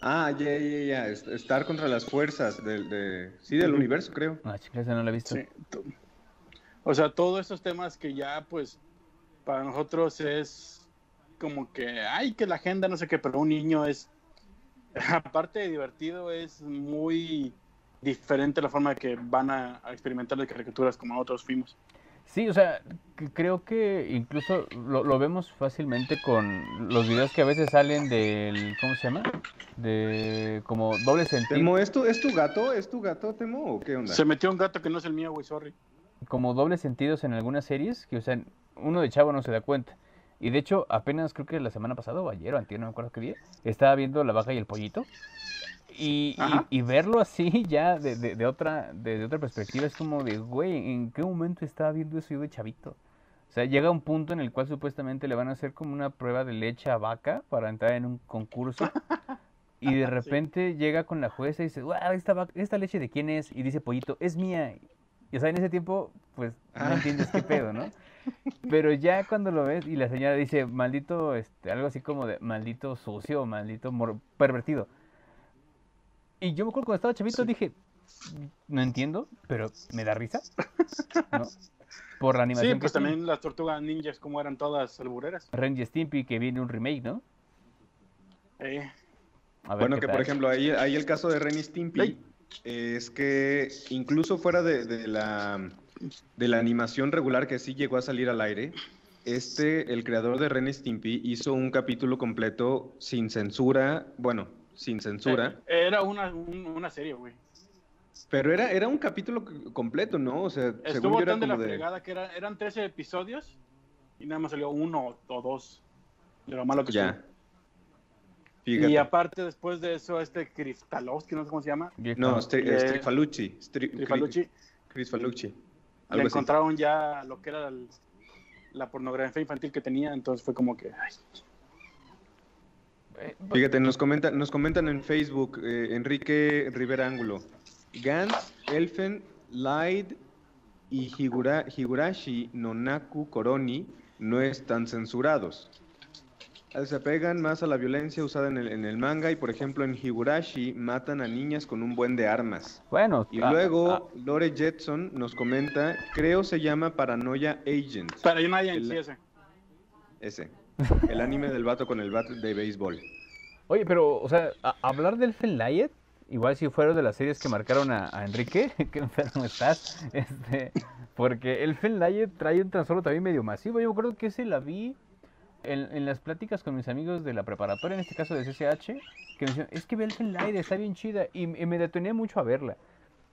Ah, ya, ya, ya. est- Estar contra las fuerzas del, de, sí, del universo, creo. Ah, chica, esa no la he visto. Sí. O sea, todos estos temas que ya, pues, para nosotros es como que, ay, que la agenda, no sé qué, pero un niño es, aparte de divertido, es muy diferente la forma que van a, a experimentar las caricaturas como nosotros fuimos. Sí, o sea, creo que incluso lo, lo vemos fácilmente con los videos que a veces salen del, ¿cómo se llama? De como doble sentido, Temo, ¿es tu, ¿es tu gato? ¿Es tu gato, Temo? ¿O qué onda? Se metió un gato que no es el mío, güey, sorry. como doble sentidos en algunas series que, o sea, uno de chavo no se da cuenta. Y de hecho, apenas creo que la semana pasada o ayer o antier, no me acuerdo qué día, estaba viendo La Vaca y el Pollito. Y, y- y verlo así ya de, de- de otra, de, de otra perspectiva es como de, güey, ¿en qué momento estaba viendo eso yo de chavito? O sea, llega un punto en el cual supuestamente le van a hacer como una prueba de leche a vaca para entrar en un concurso. Y de repente llega con la jueza y dice, "Guau, esta, vaca- esta leche de quién es? Y dice Pollito, es mía. Y o sea, en ese tiempo, pues no Ah. entiendes qué pedo, ¿no? Pero ya cuando lo ves y la señora dice, maldito, este, algo así como de maldito sucio, maldito pervertido. Y yo me acuerdo cuando estaba chavito dije, no entiendo, pero me da risa, ¿no? Por la animación Sí, que pues tiene. también las tortugas ninjas, como eran todas albureras. Ren y Stimpy, que viene un remake, ¿no? Eh, A ver Bueno, que tal. por ejemplo, ahí, ahí el caso de Ren y Stimpy es que incluso fuera de, de la de la animación regular que sí llegó a salir al aire, este, el creador de Ren y Stimpy, hizo un capítulo completo sin censura, bueno, sin censura, Era una, un- una serie, güey. pero era, era un capítulo completo, ¿no? O sea, según Estuvo yo era tan de la como de... fregada que era- eran 13 episodios y nada más salió uno o dos de lo malo que Ya. Fíjate. Y aparte, después de eso, este Kriftalovsky, no sé cómo se llama, No, Stri- Strifalucci. Stri- Trifalucci, Chris Falucci. le Algo así. encontraron ya lo que era el- la pornografía infantil que tenía, entonces fue como que... ay, Fíjate, nos comentan, nos comentan en Facebook, eh, Enrique Rivera Ángulo. Gantz, Elfen, Lied y Higura- Higurashi Nonaku Koroni no están censurados. Eh, Se apegan más a la violencia usada en el, en el manga y, por ejemplo, en Higurashi matan a niñas con un buen de armas. Bueno, Y ah, luego ah, Lore Jetson nos comenta, creo se llama Paranoia Agent, en El- sí ese. ese, el anime del vato con el bat de béisbol. Oye, pero, o sea, a- hablar del Fenlayet, igual si fueron de las series que marcaron a, a Enrique, que enfermo estás, este, porque el Fenlayet trae un trastorno también medio masivo. Yo me acuerdo que ese la vi en, en las pláticas con mis amigos de la preparatoria, en este caso de CCH, que me decían, es que ve el Fenlayet, está bien chida, y, y me detenía mucho a verla.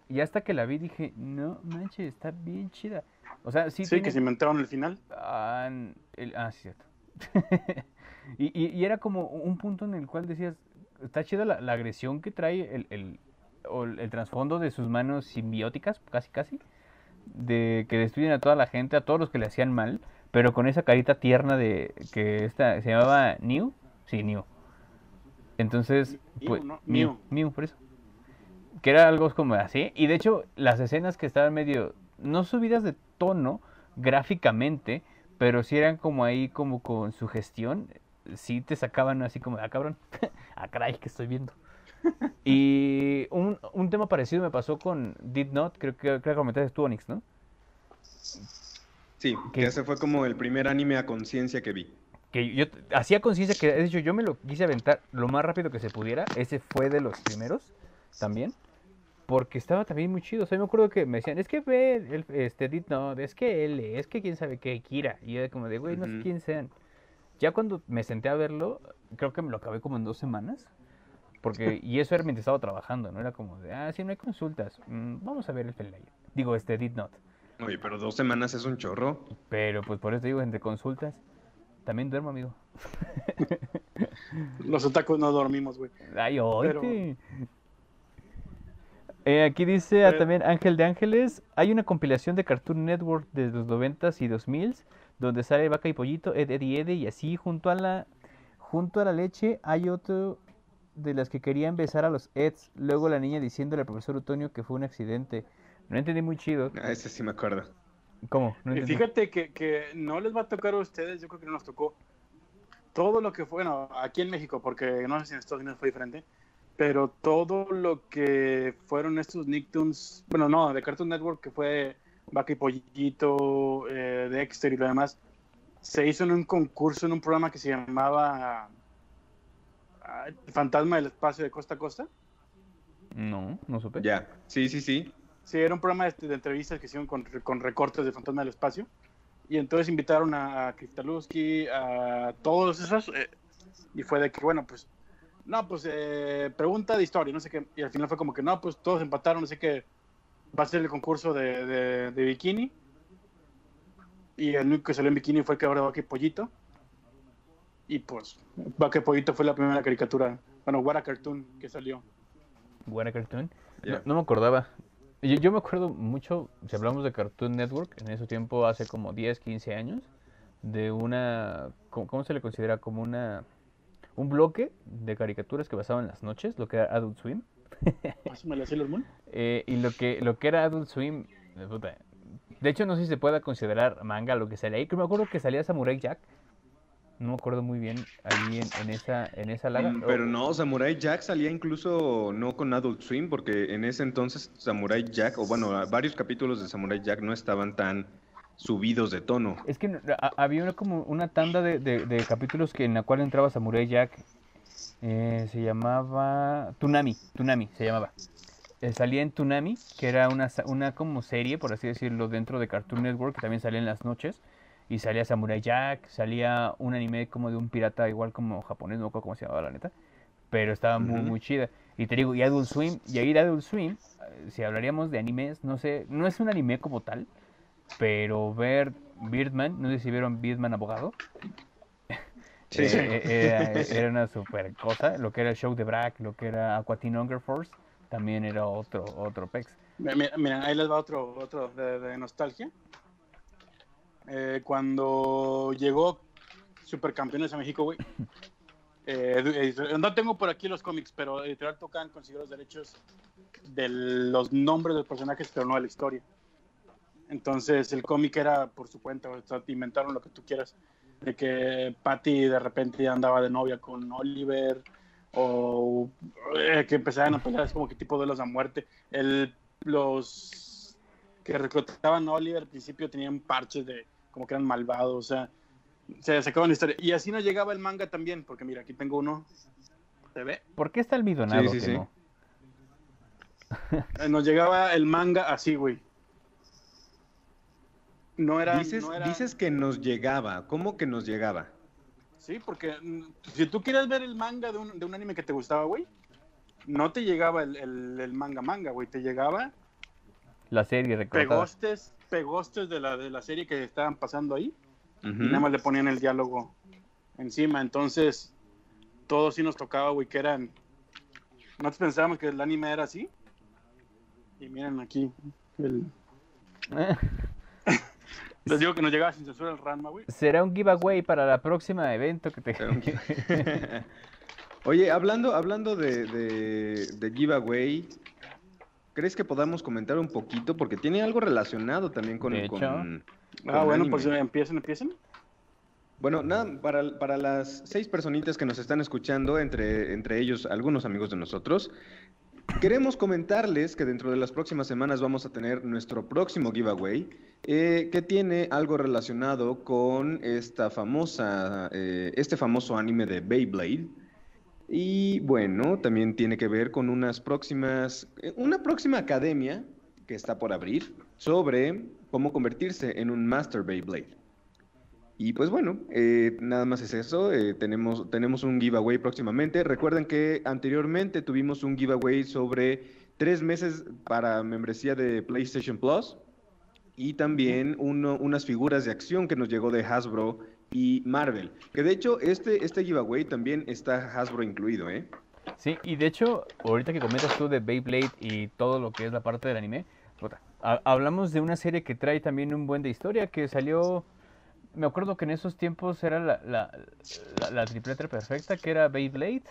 Y hasta que la vi dije, no manches, está bien chida. O sea, sí, Sí, tiene- que se inventaron el final. Ah, el- ah, sí, cierto. y, y- y era como un punto en el cual decías, está chida la, la agresión que trae el, el, el, el trasfondo de sus manos simbióticas, casi casi, de que destruyen a toda la gente, a todos los que le hacían mal, pero con esa carita tierna de que esta se llamaba New, sí, New. Entonces, Mew, pues, ¿no? Mew, por eso. Que era algo como así. Y de hecho, las escenas que estaban medio, no subidas de tono gráficamente, pero sí eran como ahí, como con su gestión, sí te sacaban así como, ah, cabrón, ah, caray, que estoy viendo. Y un, un tema parecido me pasó con Did Not, creo que, creo que comentaste tú, Onyx, ¿no? Sí, ¿Qué? que ese fue como el primer anime a conciencia que vi. que yo hacía conciencia que, de hecho, yo me lo quise aventar lo más rápido que se pudiera. Ese fue de los primeros también. Porque estaba también muy chido. O sea, me acuerdo que me decían, es que ve el, este Did Not, es que él, es que quién sabe qué, Kira. Y yo era como de, güey, no sé Ujú. quién sean. Ya cuando me senté a verlo, creo que me lo acabé como en dos semanas. Porque, y eso era mientras estaba trabajando, ¿no? Era como de, ah, sí, no hay consultas. mm, vamos a ver el Felayo. Digo, este Did Not. Oye, pero dos semanas es un chorro. Pero pues por eso digo, entre consultas, también duermo, amigo. Los otakus no dormimos, güey. Ay, Pero- oíte. Eh, aquí dice ah, Pero- también Ángel de Ángeles, hay una compilación de Cartoon Network de los 90s y 2000s donde sale Vaca y Pollito, Ed, Ed y Ede y así junto a la junto a la leche hay otro de las que querían besar a los Eds, luego la niña diciéndole al profesor Utonio que fue un accidente. No entendí muy chido. Ah, ese sí me acuerdo. ¿Cómo? No fíjate que, que no les va a tocar a ustedes, yo creo que no nos tocó todo lo que fue, bueno, aquí en México, porque no sé si en Estados Unidos fue diferente, pero todo lo que fueron estos Nicktoons, bueno, no, de Cartoon Network, que fue Vaca y Pollito, eh, Dexter y lo demás, se hizo en un concurso, en un programa que se llamaba ah, Fantasma del Espacio de Costa a Costa. No, no supe. Ya, sí, sí, sí. Sí, era un programa de, de entrevistas que hicieron con, con recortes de Fantasma del Espacio. Y entonces invitaron a, a a todos esos. eh, y fue de que, bueno, pues, no, pues, eh, pregunta de historia, no sé qué. Y al final fue como que, no, pues todos empataron, no sé qué. Va a ser el concurso de, de, de bikini. Y el único que salió en bikini fue el creador de Vaca y Pollito. Y pues, Vaca y Pollito fue la primera caricatura, bueno, What a Cartoon que salió. Buena Cartoon. No me acordaba. Yo, yo me acuerdo mucho, si hablamos de Cartoon Network, en ese tiempo, hace como 10, 15 años, de una, ¿cómo, cómo se le considera? Como una, un bloque de caricaturas que pasaban en las noches, lo que era Adult Swim. Pásame la Sailor Moon. Eh, y lo que, lo que era Adult Swim, puta, de hecho no sé si se pueda considerar manga lo que salía ahí, que me acuerdo que salía Samurai Jack, no me acuerdo muy bien ahí en, en esa, en esa laga. Mm, Pero no, Samurai Jack salía incluso no con Adult Swim, porque en ese entonces Samurai Jack, o bueno, varios capítulos de Samurai Jack no estaban tan subidos de tono. Es que a- había una, como una tanda de, de- de capítulos que en la cual entraba Samurai Jack. eh, se llamaba Tunami, Tunami se llamaba. eh, salía en Toonami, que era una, una como serie, por así decirlo, dentro de Cartoon Network, que también salía en las noches. Y salía Samurai Jack, salía un anime como de un pirata igual como japonés, no cómo se llamaba la neta. Pero estaba muy, muy chida. Y te digo, y Adult Swim, y ahí Adult Swim, eh, si hablaríamos de animes, no sé, no es un anime como tal, pero ver Birdman, no sé si vieron Birdman Abogado. Sí, Eh, sí. eh, Era, era una super cosa. Lo que era el show de Brack, lo que era Aqua Teen Hunger Force, también era otro, otro pex. Mi- mi- Miren, ahí les va otro, otro de, de nostalgia. Eh, cuando llegó Supercampeones a México, güey. eh, eh, no tengo por aquí los cómics, pero Editorial Tocan consiguió los derechos de los nombres de los personajes, pero no de la historia. Entonces el cómic era por su cuenta, o sea, te inventaron lo que tú quieras. De que Patty de repente andaba de novia con Oliver, o eh, que empezaban a pelear, es como que tipo de los a muerte. El, los que reclutaban a Oliver al principio tenían parches de como que eran malvados, o sea, se sacaban la historia. Y así nos llegaba el manga también, porque mira, aquí tengo uno. ¿Se ve? ¿Por qué está almidonado Sí, sí, que sí. no? Eh, Nos llegaba el manga así, güey. No era, Dices, no era- dices que nos llegaba. ¿Cómo que nos llegaba? Sí, porque mm, si tú quieres ver el manga de un, de un anime que te gustaba, güey, no te llegaba el, el- el manga manga, güey, te llegaba La serie recortada. pegostes, pegostes de la, de la serie que estaban pasando ahí, y nada más le ponían el diálogo encima, entonces todo sí nos tocaba, güey, que eran, nosotros pensábamos que el anime era así, y miren aquí, el- les digo que nos llegaba sin censura el Ranma, güey. Será un giveaway para la próxima evento que te... Será un Oye, hablando, hablando de, de, de giveaway, ¿crees que podamos comentar un poquito? Porque tiene algo relacionado también con... De con- hecho. con Ah, bueno, anime. pues empiecen, empiecen. Bueno, nada, para, para las seis personitas que nos están escuchando, entre, entre ellos algunos amigos de nosotros, queremos comentarles que dentro de las próximas semanas vamos a tener nuestro próximo giveaway, eh, que tiene algo relacionado con esta famosa, eh, este famoso anime de Beyblade. Y bueno, también tiene que ver con unas próximas, eh, una próxima academia que está por abrir sobre cómo convertirse en un Master Beyblade. Y pues bueno, eh, nada más es eso. eh, tenemos, tenemos un giveaway próximamente. Recuerden que anteriormente tuvimos un giveaway sobre tres meses para membresía de PlayStation Plus y también uno- unas figuras de acción que nos llegó de Hasbro y Marvel. Que de hecho este, este giveaway también está Hasbro incluido, ¿eh? Sí, y de hecho, ahorita que comentas tú de Beyblade y todo lo que es la parte del anime, hablamos de una serie que trae también un buen de historia que salió, me acuerdo que en esos tiempos era la, la, la, la tripleta perfecta, que era Beyblade,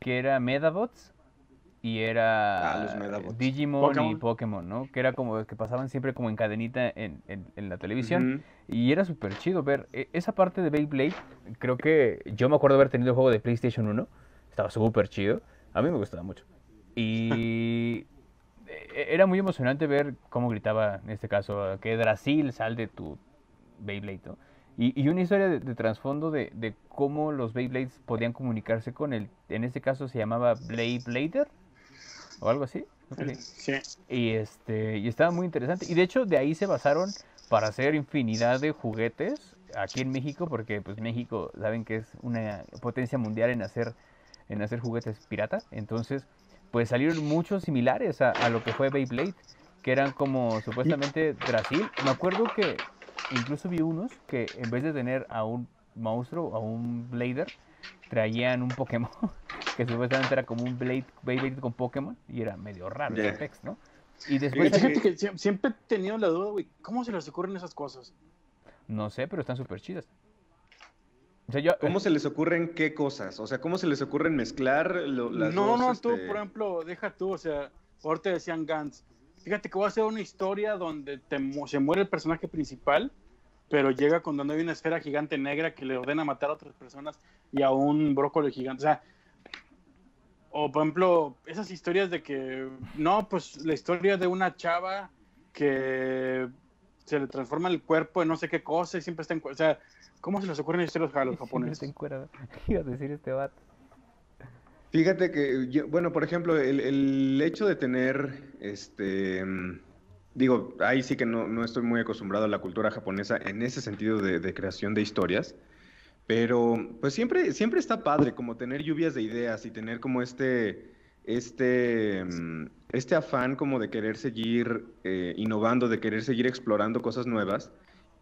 que era Medabots y era Ah. Digimon y Pokémon. ¿no? Que era como que pasaban siempre como en cadenita en, en, en la televisión. Y era súper chido ver e- esa parte de Beyblade. Creo que yo me acuerdo haber tenido el juego de PlayStation 1. Estaba súper chido. A mí me gustaba mucho. Y e- era muy emocionante ver cómo gritaba, en este caso, que Drasil sal de tu Beyblade. ¿no? Y, y una historia de, de trasfondo de, de cómo los Beyblades podían comunicarse con el, en este caso se llamaba Blade Blader o algo así. sí. Sí. Y este, y estaba muy interesante. Y de hecho, de ahí se basaron para hacer infinidad de juguetes aquí en México, porque pues México saben que es una potencia mundial en hacer, en hacer juguetes pirata. Entonces, pues salieron muchos similares a, a lo que fue Beyblade, que eran como supuestamente Brasil. Me acuerdo que incluso vi unos que en vez de tener a un monstruo, a un Blader, traían un Pokémon, que supuestamente era como un Blade, Beyblade con Pokémon, y era medio raro Ya. ese pex, ¿no? Y después, Fíjate que sie- siempre he tenido la duda, güey, ¿cómo se les ocurren esas cosas? no sé, pero están súper chidas. O sea, yo, ¿Cómo se les ocurren qué cosas? O sea, ¿cómo se les ocurren mezclar lo- las no, dos, no, tú, este, por ejemplo, deja tú, o sea, ahorita decían Gantz. Fíjate que voy a hacer una historia donde te se muere el personaje principal, pero llega cuando no hay una esfera gigante negra que le ordena matar a otras personas y a un brócoli gigante. O sea, o por ejemplo, esas historias de que, no, pues la historia de una chava que se le transforma el cuerpo en no sé qué cosa y siempre está en... O sea, ¿cómo se les ocurren historias a los japoneses? Iba a decir este vato. Fíjate que, yo- bueno, por ejemplo, el, el hecho de tener, este, mm, digo, ahí sí que no, no estoy muy acostumbrado a la cultura japonesa en ese sentido de, de creación de historias, pero pues siempre, siempre está padre como tener lluvias de ideas y tener como este, este, mm, este afán como de querer seguir eh, innovando, de querer seguir explorando cosas nuevas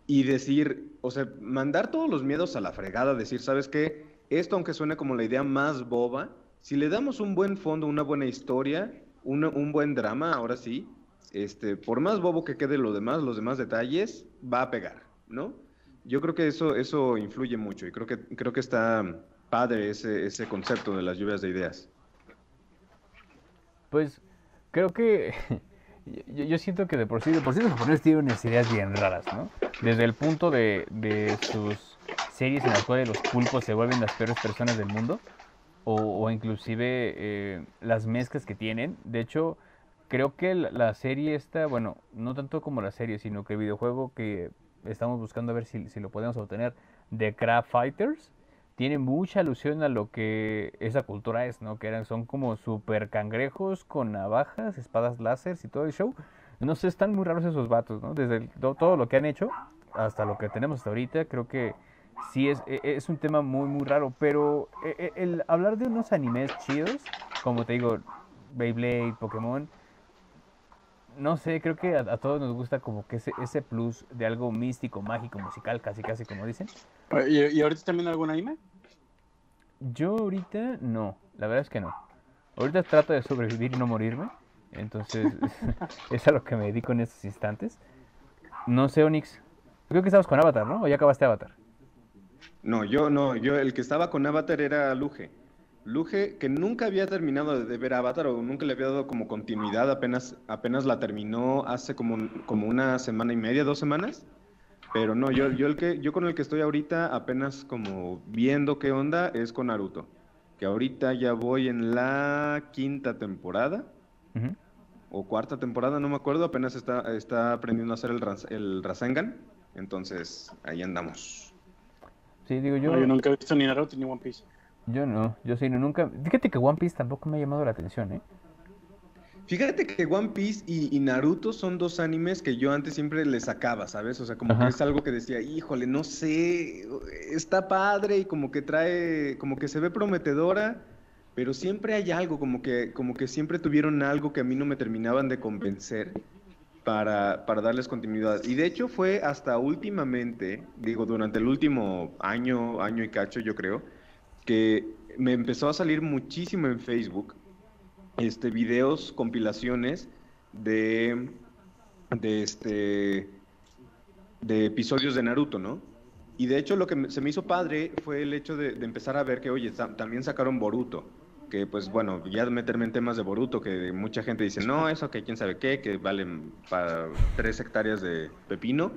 y decir, o sea, mandar todos los miedos a la fregada, decir, ¿sabes qué? Esto, aunque suene como la idea más boba, si le damos un buen fondo, una buena historia, una- un buen drama, ahora sí, este, por más bobo que quede lo demás, los demás detalles, va a pegar, ¿no? Yo creo que eso, eso influye mucho y creo que, creo que está padre ese, ese concepto de las lluvias de ideas. Pues creo que yo, siento que de por sí, de por sí los japoneses tienen unas ideas bien raras, ¿no? Desde el punto de, de sus series en las cuales los pulpos se vuelven las peores personas del mundo, o, inclusive eh, las mezclas que tienen. De hecho, creo que la, serie esta, bueno, no tanto como la serie, sino que el videojuego que estamos buscando a ver si, si lo podemos obtener, de Craft Fighters, tiene mucha alusión a lo que esa cultura es, ¿no? Que eran, son como super cangrejos con navajas, espadas láser y todo el show. No sé, están muy raros esos vatos, ¿no? Desde todo lo que han hecho hasta lo que tenemos hasta ahorita, creo que sí es, e- es un tema muy, muy raro. Pero e- e- el hablar de unos animes chidos, como te digo, Beyblade, Pokémon, no sé, creo que a, a todos nos gusta como que ese, ese plus de algo místico, mágico, musical, casi, casi como dicen. ¿Y, y ahorita también algún anime? Yo ahorita no, la verdad es que no. Ahorita trato de sobrevivir y no morirme. Entonces, es a lo que me dedico en estos instantes. No sé, Onyx. Creo que estabas con Avatar, ¿no? ¿O ya acabaste Avatar? No, yo no, yo el que estaba con Avatar era Luge. Luge, que nunca había terminado de- ver Avatar o nunca le había dado como continuidad, apenas, apenas la terminó hace como, como una semana y media, dos semanas. Pero no, yo, yo, el que, yo con el que estoy ahorita apenas como viendo qué onda es con Naruto. Que ahorita ya voy en la quinta temporada o cuarta temporada, no me acuerdo, apenas está, está aprendiendo a hacer el, el Rasengan. Entonces, ahí andamos. Sí, digo yo. No, yo nunca he visto ni Naruto ni One Piece. Yo no, yo sí, no, nunca. Fíjate que One Piece tampoco me ha llamado la atención, ¿eh? Fíjate que One Piece y, y Naruto son dos animes que yo antes siempre le sacaba, ¿sabes? O sea, como Ajá. que es algo que decía, híjole, no sé, está padre y como que trae, como que se ve prometedora, pero siempre hay algo, como que, como que siempre tuvieron algo que a mí no me terminaban de convencer para, para darles continuidad. Y de hecho fue hasta últimamente, digo, durante el último año, año y cacho, yo creo, que me empezó a salir muchísimo en Facebook este, videos, compilaciones de, de, este, de episodios de Naruto, ¿no? Y de hecho lo que se me hizo padre fue el hecho de, de empezar a ver que, oye, ta- también sacaron Boruto, que pues bueno, ya meterme en temas de Boruto, que mucha gente dice, no, eso que quién sabe qué, que valen para tres hectáreas de pepino.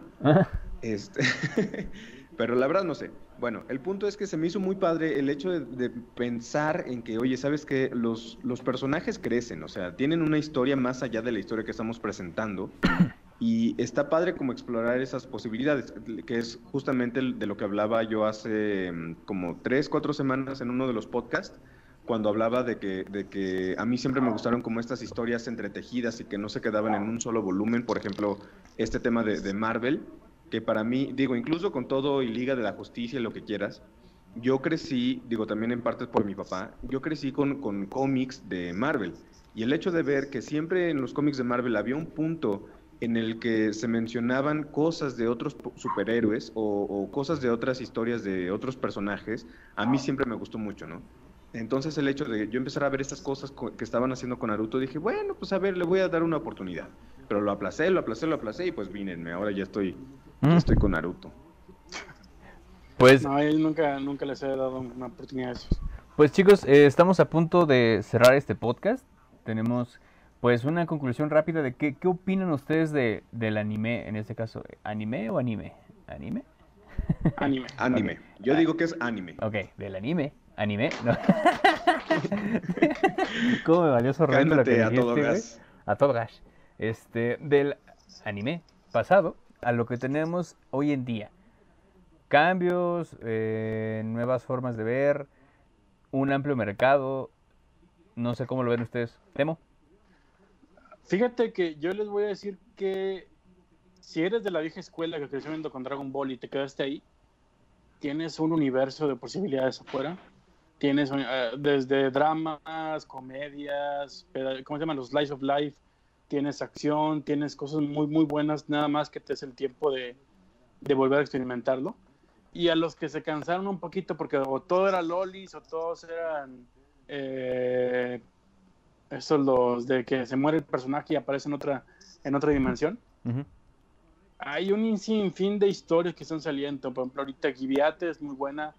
Este, pero la verdad no sé. Bueno, el punto es que se me hizo muy padre el hecho de, de pensar en que, oye, ¿sabes qué? Los, los personajes crecen, o sea, tienen una historia más allá de la historia que estamos presentando. Y está padre como explorar esas posibilidades, que es justamente de lo que hablaba yo hace mm, como tres, cuatro semanas en uno de los podcasts, cuando hablaba de que, de que a mí siempre me gustaron como estas historias entretejidas y que no se quedaban en un solo volumen, por ejemplo, este tema de, de Marvel, que para mí, digo, incluso con todo y Liga de la Justicia y lo que quieras, yo crecí, digo, también en parte por mi papá, yo crecí con, con cómics de Marvel. Y el hecho de ver que siempre en los cómics de Marvel había un punto en el que se mencionaban cosas de otros superhéroes o, o cosas de otras historias de otros personajes, a mí siempre me gustó mucho, ¿no? Entonces el hecho de yo empezar a ver estas cosas co- que estaban haciendo con Naruto, dije, bueno, pues a ver, le voy a dar una oportunidad. Pero lo aplacé, lo aplacé, lo aplacé y pues vínenme, ahora ya estoy, ya Mm. estoy con Naruto. Pues, No, yo nunca, nunca les he dado una oportunidad a esos. pues chicos, eh, estamos a punto de cerrar este podcast. Tenemos pues una conclusión rápida de qué, qué opinan ustedes de, del anime, en este caso, ¿anime o anime? ¿Anime? Anime. Anime. Yo digo que es anime. Ok, del anime. Anime, no. ¿Cómo me valió sorprender lo que Cálmate a todo dijiste, gas. A todo gas. Este, del anime pasado a lo que tenemos hoy en día. Cambios, eh, nuevas formas de ver, un amplio mercado. No sé cómo lo ven ustedes. Temo. Fíjate que yo les voy a decir que si eres de la vieja escuela que creció viendo con Dragon Ball y te quedaste ahí, tienes un universo de posibilidades afuera. Tienes eh, desde dramas, comedias, ¿cómo se llaman? Los Slice of Life. Tienes acción, tienes cosas muy, muy buenas, nada más que te es el tiempo de, de volver a experimentarlo. Y a los que se cansaron un poquito porque o todo era lolis o todos eran eh, esos los de que se muere el personaje y aparece en otra, en otra dimensión. Hay un sinfín de historias que están saliendo. Por ejemplo, ahorita Giviate es muy buena.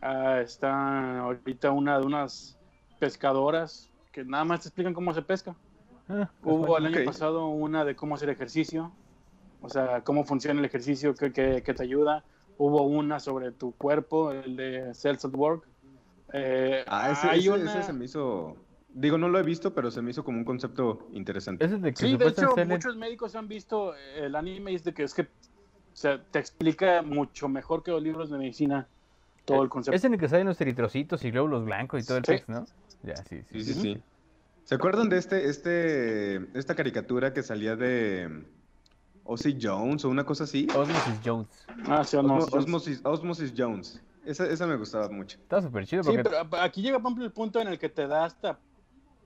Ah, está ahorita una de unas pescadoras que nada más te explican cómo se pesca. Ah, Hubo el año pasado una de cómo hacer ejercicio, o sea, cómo funciona el ejercicio, que, que- que te ayuda. Hubo una sobre tu cuerpo, el de Cells at Work. Eh, Ah, ese, hay ese- una- ese se me hizo. Digo, no lo he visto, pero se me hizo como un concepto interesante. Ese es de que Sí, de hecho, muchos médicos han visto el anime y es de que es que o sea, te explica mucho mejor que los libros de medicina todo el concepto. Es en el que salen los eritrocitos y glóbulos blancos y todo el Sí. ¿no? Ya, sí, sí. Sí, sí, sí. ¿Se acuerdan de este, este, esta caricatura que salía de Ozzy Jones o una cosa así? Osmosis Jones. Ah, sí, Osmo- sí, Osmosis, Osmosis Jones. Esa, esa me gustaba mucho. Está súper chido Sí, porque pero a- aquí llega, por ejemplo, el punto en el que te da hasta.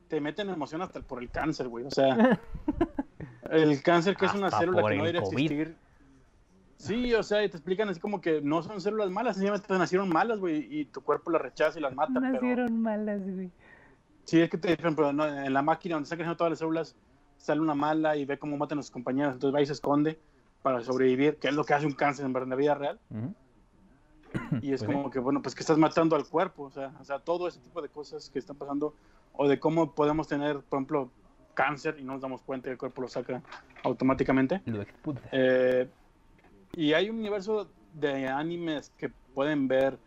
Te meten emoción hasta por el cáncer, güey. O sea, el cáncer que es una célula que no debería existir. Sí, o sea, y te explican así como que no son células malas, sencillamente nacieron malas, güey, y tu cuerpo las rechaza y las mata. Pero nacieron malas, güey. sí, es que te dicen, pero no, en la máquina donde están creciendo todas las células, sale una mala y ve cómo matan a sus compañeros, entonces va y se esconde para sobrevivir, que es lo que hace un cáncer en la vida real. Y es Pues como que, bueno, pues que estás matando al cuerpo, o sea, o sea, todo ese tipo de cosas que están pasando, o de cómo podemos tener, por ejemplo, cáncer y no nos damos cuenta y el cuerpo lo saca automáticamente. Lo. Eh, y hay un universo de animes que pueden ver,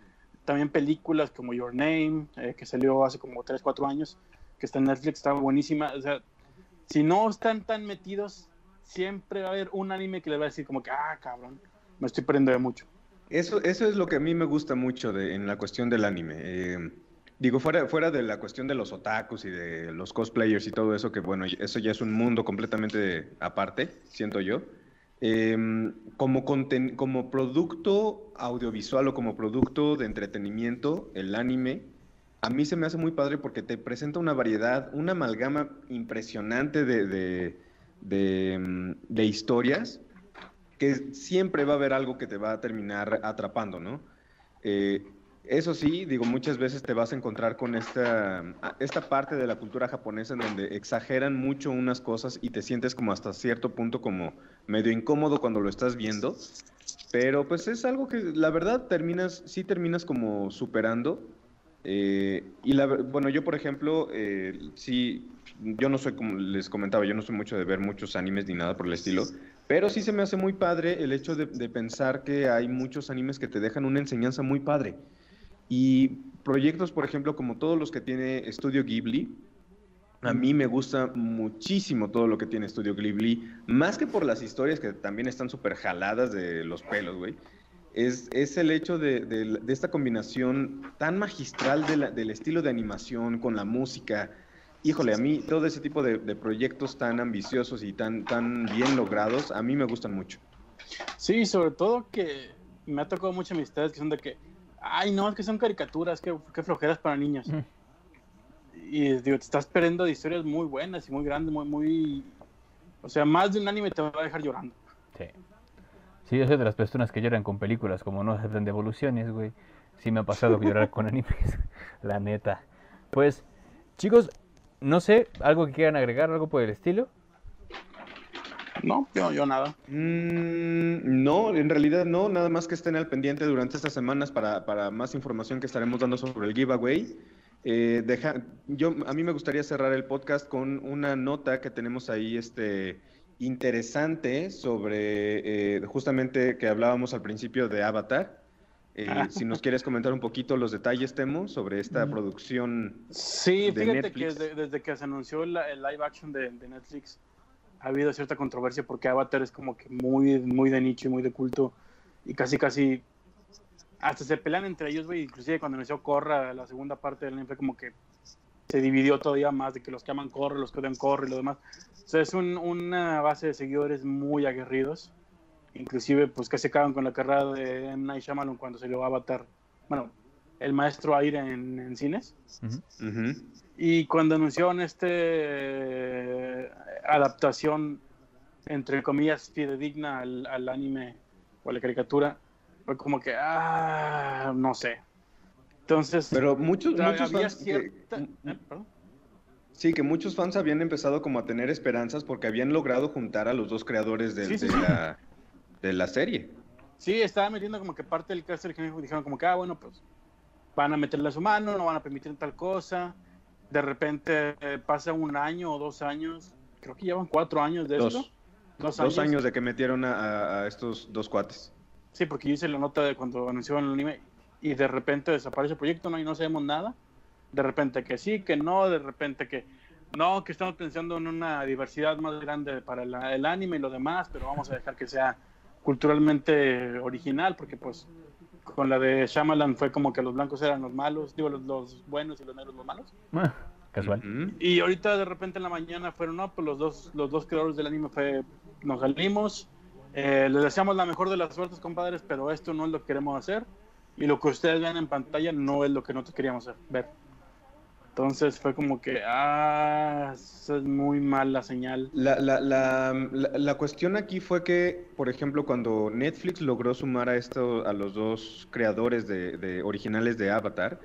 también películas como Your Name, eh, que salió hace como 3, 4 años, que está en Netflix, está buenísima. O sea, si no están tan metidos, siempre va a haber un anime que les va a decir como que, ah, cabrón, me estoy perdiendo de mucho. Eso, eso es lo que a mí me gusta mucho de, en la cuestión del anime. Eh, digo, fuera, fuera de la cuestión de los otakus y de los cosplayers y todo eso, que bueno, eso ya es un mundo completamente aparte, siento yo. Eh, como, conten- como producto audiovisual o como producto de entretenimiento, el anime, a mí se me hace muy padre porque te presenta una variedad, una amalgama impresionante de, de- de, de historias que siempre va a haber algo que te va a terminar atrapando, ¿no? Eh, eso sí, digo, muchas veces te vas a encontrar con esta, a- esta parte de la cultura japonesa en donde exageran mucho unas cosas y te sientes como hasta cierto punto como medio incómodo cuando lo estás viendo, pero pues es algo que la verdad terminas, sí terminas como superando. eh, y la, bueno, yo por ejemplo, eh, sí, yo no soy como les comentaba, yo no soy mucho de ver muchos animes ni nada por el estilo, pero sí se me hace muy padre el hecho de, de pensar que hay muchos animes que te dejan una enseñanza muy padre. Y proyectos, por ejemplo, como todos los que tiene Studio Ghibli, a mí me gusta muchísimo todo lo que tiene Studio Ghibli, más que por las historias que también están súper jaladas de los pelos, güey. Es, es el hecho de, de- esta combinación tan magistral de del estilo de animación con la música. Híjole, a mí todo ese tipo de, de proyectos tan ambiciosos y tan, tan bien logrados, a mí me gustan mucho. Sí, sobre todo que me ha tocado muchas amistades que son de que, ay, no, es que son caricaturas, que, que flojeras para niños. Ujú. Y digo, te estás perdiendo de historias muy buenas y muy grandes, muy, muy... O sea, más de un anime te va a dejar llorando. Sí. Sí, yo soy de las personas que lloran con películas, como no aceptan devoluciones, güey. Sí me ha pasado llorar con animes, la neta. Pues, chicos, no sé, algo que quieran agregar, algo por el estilo. No, yo, yo nada. Mm, no, en realidad no, nada más que estén al pendiente durante estas semanas para, para más información que estaremos dando sobre el giveaway. Eh, deja, yo, a mí me gustaría cerrar el podcast con una nota que tenemos ahí este, interesante sobre eh, justamente que hablábamos al principio de Avatar. Eh, Ah. Si nos quieres comentar un poquito los detalles, Temo, sobre esta Mm. producción. Sí, de fíjate Netflix. que desde, desde que se anunció la- el live action de, de Netflix ha habido cierta controversia porque Avatar es como que muy, muy de nicho y muy de culto y casi, casi hasta se pelean entre ellos, güey. Inclusive cuando anunció Corra la segunda parte del anime fue como que se dividió todavía más de que los que aman corre, los que odian corre y lo demás. O sea, es un- una base de seguidores muy aguerridos. Inclusive, pues que se acaban con la carrera de M. Night Shyamalan cuando salió Avatar. Bueno, el maestro aire en, en cines. Ujú. Ujú. Y cuando anunciaron este eh, adaptación, entre comillas, fidedigna al, al anime o a la caricatura, fue como que, ah, no sé. Entonces, Pero muchos, muchos fans... que- cierta- eh, perdón. Sí, que muchos fans habían empezado como a tener esperanzas porque habían logrado juntar a los dos creadores de, Sí, sí, de sí. la, de la serie. Sí, estaba metiendo como que parte del cast original dijeron como que, ah, bueno, pues van a meterle a su mano, no van a permitir tal cosa. De repente eh, pasa un año o dos años, creo que llevan cuatro años de Dos. esto. Dos, años. de que metieron a, a- a estos dos cuates. Sí, porque yo hice la nota de cuando anunciaron el anime y de repente desaparece el proyecto, no, y no sabemos nada. De repente que sí, que no, de repente que no, que estamos pensando en una diversidad más grande para la- el anime y lo demás, pero vamos a dejar que sea culturalmente original, porque pues con la de Shyamalan fue como que los blancos eran los malos, digo, los, los buenos y los negros los malos. Casual. Ujú. Y ahorita de repente en la mañana fueron, no, pues los dos, los dos creadores del anime fue, nos salimos, eh, les deseamos la mejor de las suertes, compadres, pero esto no es lo que queremos hacer. Y lo que ustedes ven en pantalla no es lo que nosotros queríamos ver. Entonces fue como que, ah, eso es muy mala señal. La, la, la, la- la cuestión aquí fue que, por ejemplo, cuando Netflix logró sumar a esto, a los dos creadores de, de originales de Avatar,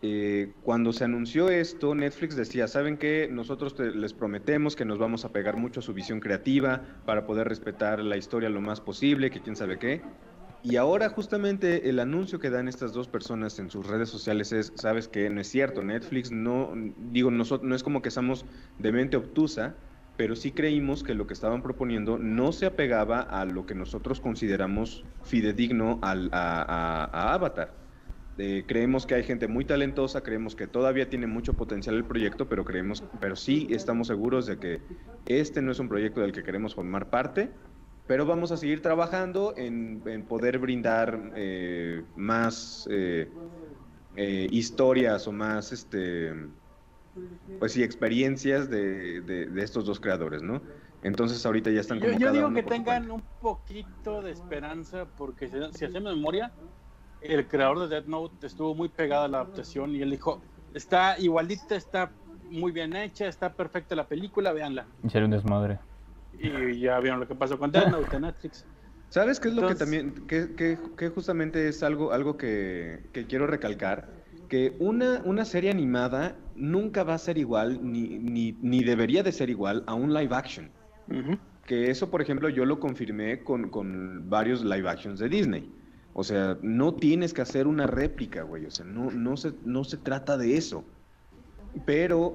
eh, cuando se anunció esto, Netflix decía, ¿saben qué? Nosotros te- les prometemos que nos vamos a pegar mucho a su visión creativa para poder respetar la historia lo más posible, que quién sabe qué. Y ahora justamente el anuncio que dan estas dos personas en sus redes sociales es, sabes que no es cierto, Netflix no, digo, nosotros, no es como que somos de mente obtusa, pero sí creímos que lo que estaban proponiendo no se apegaba a lo que nosotros consideramos fidedigno al, a, a- a Avatar. Eh, creemos que hay gente muy talentosa, creemos que todavía tiene mucho potencial el proyecto, pero creemos, pero sí estamos seguros de que este no es un proyecto del que queremos formar parte, pero vamos a seguir trabajando en, en poder brindar eh, más eh, historias o más, este, pues sí, experiencias de, de- de estos dos creadores, ¿no? Entonces ahorita ya están Yo, como yo cada digo que tengan un poquito de esperanza, porque si, si hacemos memoria, el creador de Death Note estuvo muy pegado a la adaptación y él dijo, está igualita, está muy bien hecha, está perfecta la película, véanla. Y sería un desmadre. Y ya vieron lo que pasó con Death Note en Netflix. ¿Sabes qué es lo que también, que, que- que justamente es algo, algo que, que quiero recalcar? Que una, una serie animada nunca va a ser igual, ni, ni, ni debería de ser igual a un live action. Que eso, por ejemplo, yo lo confirmé con, con varios live actions de Disney. O sea, no tienes que hacer una réplica, güey. O sea, no, no, se, no se trata de eso. Pero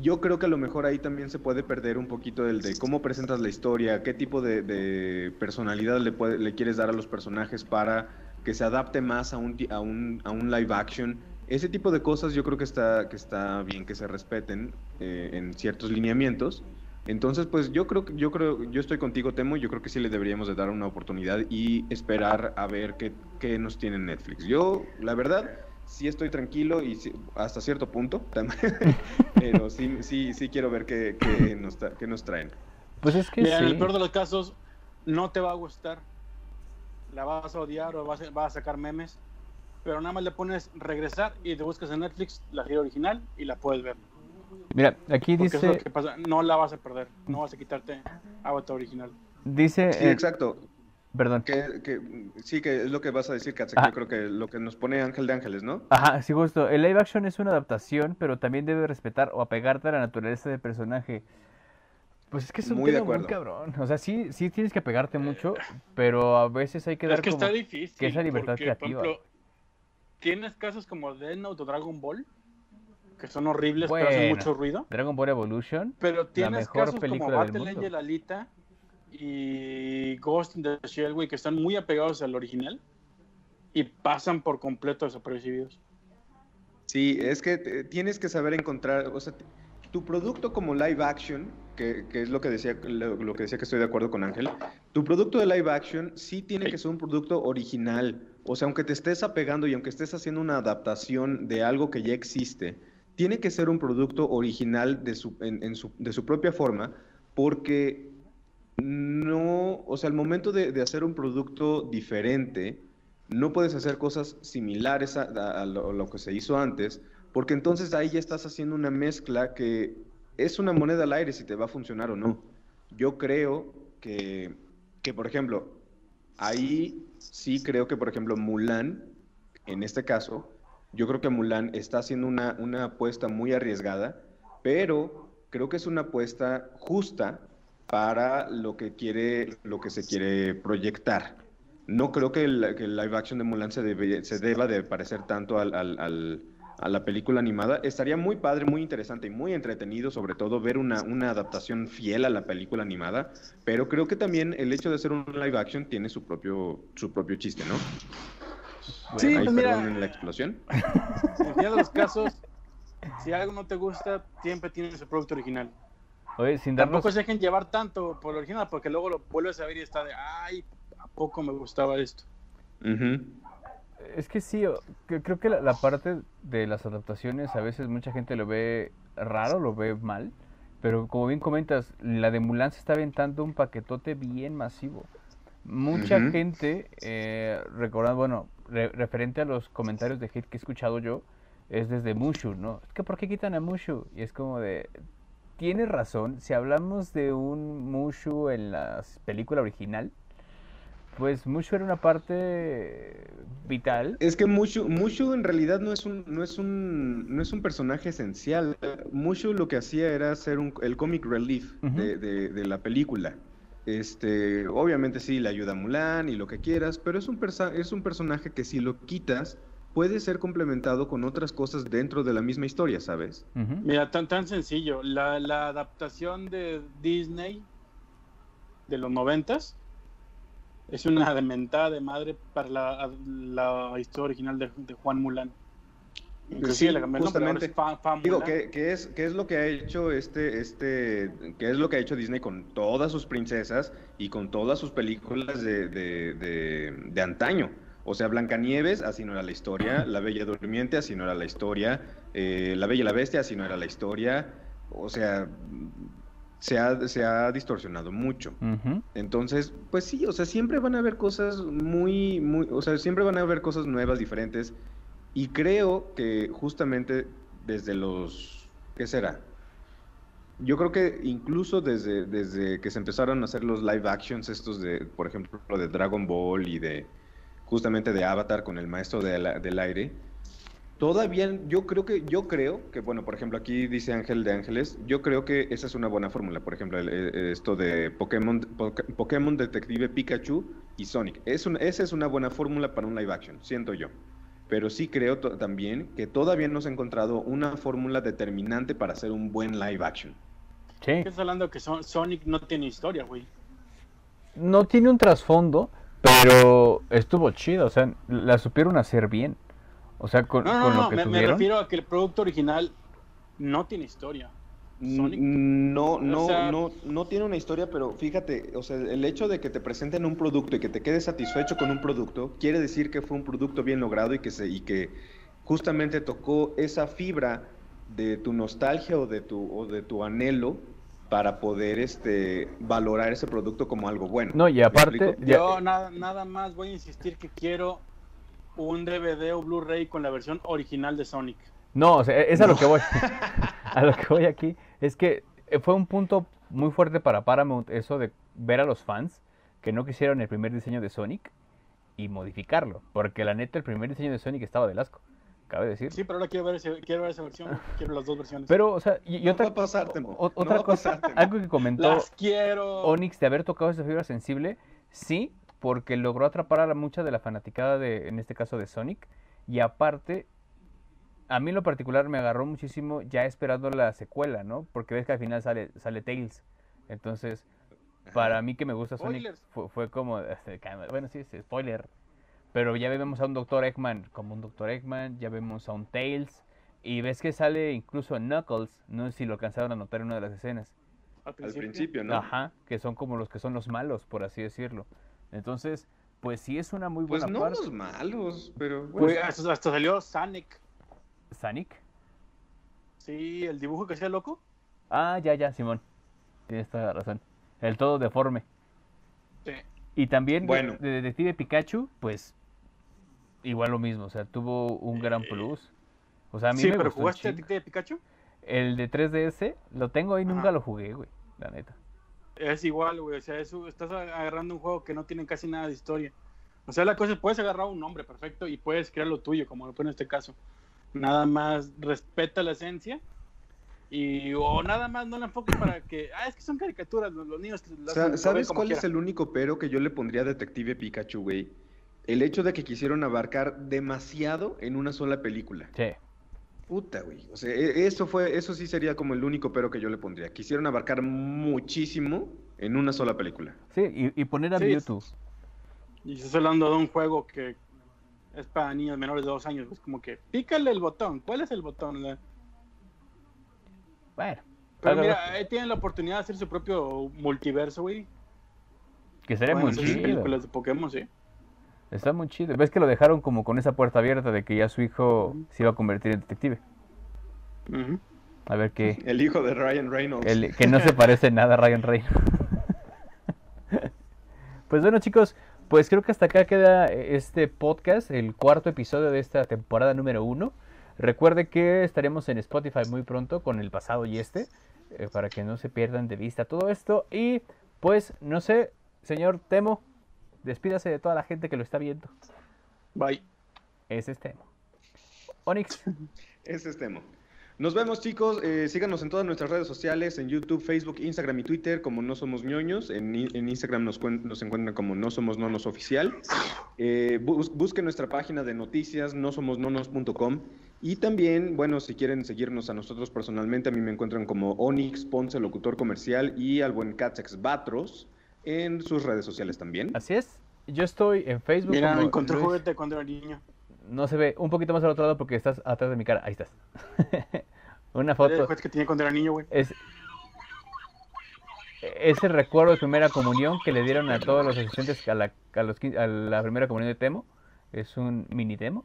yo creo que a lo mejor ahí también se puede perder un poquito del de cómo presentas la historia, qué tipo de, personalidad le, puede- le quieres dar a los personajes para que se adapte más a un, a un, a un live action. Ese tipo de cosas yo creo que está, que está bien que se respeten eh, en ciertos lineamientos. Entonces, pues yo creo que yo creo, yo estoy contigo, Temo, yo creo que sí le deberíamos de dar una oportunidad y esperar a ver qué, qué nos tiene Netflix. Yo, la verdad, sí estoy tranquilo y sí- hasta cierto punto, también, pero sí, sí, sí quiero ver qué, qué nos, tra- qué nos traen. Pues es que Mira, en el peor de los casos, no te va a gustar. La vas a odiar o vas a, vas a sacar memes. Pero nada más le pones regresar y te buscas en Netflix la serie original y la puedes ver. Mira, aquí Porque eso es lo dice, que pasa. No la vas a perder. No vas a quitarte Avatar original. dice, Sí, eh, exacto. perdón. Que, que- sí, que es lo que vas a decir, Ah. yo creo que lo que nos pone Ángel de Ángeles, ¿no? Ajá, sí, justo. El live action es una adaptación, pero también debe respetar o apegarte a la naturaleza del personaje. Pues es que es un Muy de tema muy acuerdo. cabrón. O sea, sí, sí tienes que apegarte mucho, pero a veces hay que dar Es que como... está difícil. que esa libertad porque, creativa. Por ejemplo, tienes casos como Death Note o Dragon Ball, que son horribles, pero hacen mucho ruido. Dragon Ball Evolution. Pero tienes mejor casos como película del Battle. Angel Alita y Ghost in the Shell, güey, que están muy apegados al original y pasan por completo desapercibidos. Sí, es que tienes que saber encontrar, o sea, tu producto como live action, que, que es lo que decía, lo, lo que decía que estoy de acuerdo con Ángel, tu producto de live action sí tiene que ser un producto original. O sea, aunque te estés apegando y aunque estés haciendo una adaptación de algo que ya existe, tiene que ser un producto original de su, de su propia forma, porque no, o sea, al momento de, hacer un producto diferente, no puedes hacer cosas similares a lo, a lo que se hizo antes, porque entonces ahí ya estás haciendo una mezcla que es una moneda al aire si te va a funcionar o no. Yo creo que, que por ejemplo, ahí sí creo que, por ejemplo, Mulan, en este caso, yo creo que Mulan está haciendo una, una apuesta muy arriesgada, pero creo que es una apuesta justa para lo que quiere, lo que se quiere proyectar. No creo que el, que el live action de Mulan se, debe- se deba de parecer tanto al- al- al- a la película animada. Estaría muy padre, muy interesante y muy entretenido, sobre todo, ver una, una adaptación fiel a la película animada, pero creo que también el hecho de hacer un live action tiene su propio, su propio chiste, ¿no? Sí, pues mira, la explosión. en el final de los casos, si algo no te gusta, siempre tiene su producto original. Oye, sin darnos... Tampoco se dejen llevar tanto por lo original, porque luego lo vuelves a ver y está de, ay, ¿a poco me gustaba esto? Es que sí, creo que la, la parte de las adaptaciones a veces mucha gente lo ve raro, lo ve mal, pero como bien comentas, la de Mulan se está aventando un paquetote bien masivo. Mucha gente, eh, recordando, bueno, re- referente a los comentarios de hate que he escuchado yo, es desde Mushu, ¿no? Es que ¿por qué quitan a Mushu? Y es como de, tienes razón, si hablamos de un Mushu en la película original, pues Mushu era una parte vital. Es que Mushu, Mushu en realidad no es un, no es un, no es un personaje esencial. Mushu lo que hacía era ser un, el comic relief de, de- de la película. Este, obviamente sí, le ayuda a Mulan y lo que quieras, pero es un, persa- es un personaje que si lo quitas puede ser complementado con otras cosas dentro de la misma historia, ¿sabes? Mira, tan, tan sencillo, la, la adaptación de Disney de los noventas es una dementada de madre para la, la historia original de, de Juan Mulan. Inclusive Sí, le es justamente. Digo. ¿qué, qué es, ¿qué es lo que ha hecho este, este, qué es lo que ha hecho Disney con todas sus princesas y con todas sus películas de, de, de, de antaño? O sea, Blancanieves, así no era la historia, La Bella Durmiente, así no era la historia, eh, La Bella y la Bestia, así no era la historia, o sea, se ha, se ha distorsionado mucho. Ujú. Entonces, pues sí, o sea, siempre van a haber cosas muy, muy, o sea, siempre van a haber cosas nuevas, diferentes. Y creo que justamente desde los, ¿qué será? Yo creo que incluso desde, desde que se empezaron a hacer los live actions estos de, por ejemplo, de Dragon Ball y de justamente de Avatar con el maestro de la- del aire, todavía yo creo que, yo creo que, bueno, por ejemplo, aquí dice Ángel de Ángeles, yo creo que esa es una buena fórmula, por ejemplo, esto de Pokémon, Poké- Pokémon Detective Pikachu y Sonic. Es esa es una buena fórmula para un live action, siento yo. Pero sí creo también que todavía no se ha encontrado una fórmula determinante para hacer un buen live action. Sí. Estás hablando que Son- Sonic no tiene historia, güey. No tiene un trasfondo, pero estuvo chido, o sea, la supieron hacer bien. O sea, con, No, no, con no, lo que me, me tuvieron. refiero a que el producto original no tiene historia. Sonic. No, no, sea- no, no tiene una historia, pero fíjate, o sea, el hecho de que te presenten un producto y que te quedes satisfecho con un producto, quiere decir que fue un producto bien logrado y que se, y que justamente tocó esa fibra de tu nostalgia o de tu, o de tu anhelo para poder este valorar ese producto como algo bueno. No, y ¿Me aparte, ya- Yo nada, nada más voy a insistir que quiero un DVD o Blu-ray con la versión original de Sonic. No, o sea, es a lo que voy. a lo que voy aquí. Es que eh, fue un punto muy fuerte para Paramount eso de ver a los fans que no quisieron el primer diseño de Sonic y modificarlo. Porque la neta, el primer diseño de Sonic estaba del asco. Cabe decir. Sí, pero ahora quiero ver, ese- quiero ver esa versión. Quiero las dos versiones. Pero, o sea, y, y No otra, va a pasar, Temo. o- No otra cosa, algo que comentó las quiero. Onyx de haber tocado esa fibra sensible, sí, porque logró atrapar a la mucha de la fanaticada de, en este caso de Sonic, y aparte, a mí en lo particular me agarró muchísimo ya esperando la secuela, ¿no? Porque ves que al final sale, sale Tails, entonces, para mí que me gusta Sonic, fue, fue como, este, bueno, sí, sí, spoiler, pero ya vemos a un Dr. Eggman como un Dr. Eggman, ya vemos a un Tails, y ves que sale incluso Knuckles, no sé si lo alcanzaron a notar en una de las escenas. Al principio, ¿no? Ajá, que son como los que son los malos, por así decirlo. Entonces, pues sí es una muy Pues buena no parte. los malos, pero bueno. hasta, hasta salió Sonic. Sonic. Sí, el dibujo que hacía loco. Ah, ya, ya, Simón. Tienes toda la razón. El todo deforme. Sí. Y también de- Bueno. de Detective Pikachu, pues igual lo mismo, o sea, tuvo un gran plus. O sea, a mí Sí, me pero gustó ¿jugaste chingo. Detective Pikachu? El de 3DS, lo tengo ahí, nunca lo jugué, güey, la neta. Es igual, güey. O sea, eso, estás agarrando un juego que no tiene casi nada de historia. O sea, la cosa es, puedes agarrar un nombre perfecto y puedes crear lo tuyo, como lo fue en este caso. Nada más respeta la esencia y o nada más no la enfoques para que, ah, es que son caricaturas, los, los niños las- Sa- lo ven ¿Sabes como cuál es el único pero que yo le pondría a Detective Pikachu, güey? El hecho de que quisieron abarcar demasiado en una sola película. Sí. Puta, güey. O sea, e- eso fue, eso sí sería como el único pero que yo le pondría. Quisieron abarcar muchísimo en una sola película. Sí, y, y poner a Sí, Mewtwo. Y estás hablando de un juego que es para niños menores de dos años, es como que pícale el botón. ¿Cuál es el botón? La- Bueno, Pero mira, ahí tienen la oportunidad de hacer su propio multiverso, güey. que sería Pueden muy chido. películas de Pokémon, sí. Está muy chido. ¿Ves que lo dejaron como con esa puerta abierta de que ya su hijo se iba a convertir en detective? Ujú. A ver qué. El hijo de Ryan Reynolds. El, que no se parece nada a Ryan Reynolds. pues bueno, chicos, pues creo que hasta acá queda este podcast, el cuarto episodio de esta temporada número uno. Recuerde que estaremos en Spotify muy pronto con el pasado y este, eh, para que no se pierdan de vista todo esto. Y pues, no sé, señor Temo, despídase de toda la gente que lo está viendo. Bye. Ese es Temo. Onyx, Ese es Temo. Nos vemos, chicos. Eh, síganos en todas nuestras redes sociales, en YouTube, Facebook, Instagram y Twitter, como No Somos ñoños. En, Instagram nos, nos encuentran como No Somos Nonos Oficial. Eh, bus- busquen nuestra página de noticias, nosomosnonos.com. Y también, bueno, si quieren seguirnos a nosotros personalmente, a mí me encuentran como Onyx Ponce, locutor comercial, y al buen Catsex Batros en sus redes sociales también. así es. Yo estoy en Facebook. Mira, como encontré juguete cuando era niño. No se ve, un poquito más al otro lado porque estás atrás de mi cara. Ahí estás. Una el foto. que tenía cuando era niño, güey. Es, es el recuerdo de primera comunión que le dieron a todos los asistentes a la, a los quin- a la primera comunión de Temo. Es un mini Temo.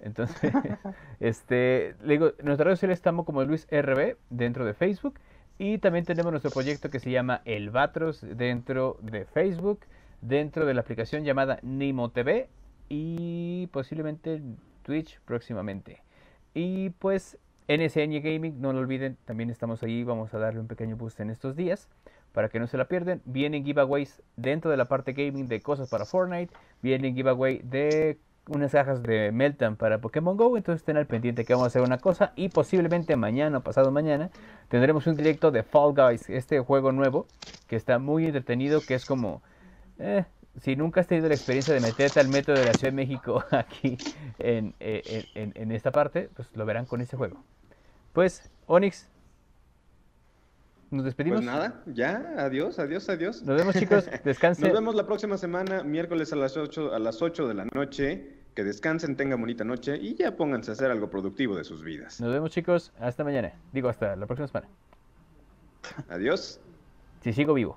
Entonces, este, le digo, en nuestras redes sociales estamos como Luis RB dentro de Facebook. Y también tenemos nuestro proyecto que se llama El Batros dentro de Facebook, dentro de la aplicación llamada Nimo TV y posiblemente Twitch próximamente. Y pues NSN Gaming, no lo olviden, también estamos ahí, vamos a darle un pequeño boost en estos días para que no se la pierdan. Vienen giveaways dentro de la parte gaming de cosas para Fortnite, vienen giveaway de unas cajas de Meltan para Pokémon Go, entonces estén al pendiente que vamos a hacer una cosa y posiblemente mañana o pasado mañana tendremos un directo de Fall Guys, este juego nuevo que está muy entretenido, que es como... eh, si nunca has tenido la experiencia de meterte al metro de la Ciudad de México aquí en, eh, en- en- en esta parte, pues lo verán con este juego. Pues, Onyx, nos despedimos. Pues nada, ya, adiós, adiós, adiós. Nos vemos chicos, descansen. Nos vemos la próxima semana, miércoles a las 8, a las 8 de la noche. Que descansen, tengan bonita noche y ya pónganse a hacer algo productivo de sus vidas. Nos vemos chicos, hasta mañana. Digo, hasta la próxima semana. Adiós. Si sigo vivo.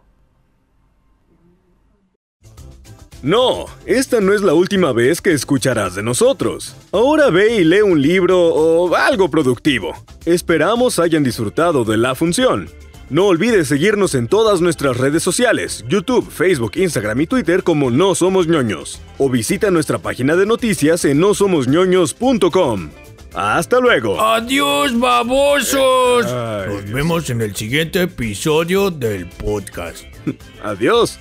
No, esta no es la última vez que escucharás de nosotros. Ahora ve y lee un libro o algo productivo. Esperamos hayan disfrutado de la función. No olvides seguirnos en todas nuestras redes sociales, YouTube, Facebook, Instagram y Twitter como No Somos ñoños. O visita nuestra página de noticias en nosomosñoños.com. ¡Hasta luego! ¡Adiós, babosos! Ay, Nos Dios. vemos en el siguiente episodio del podcast. Adiós.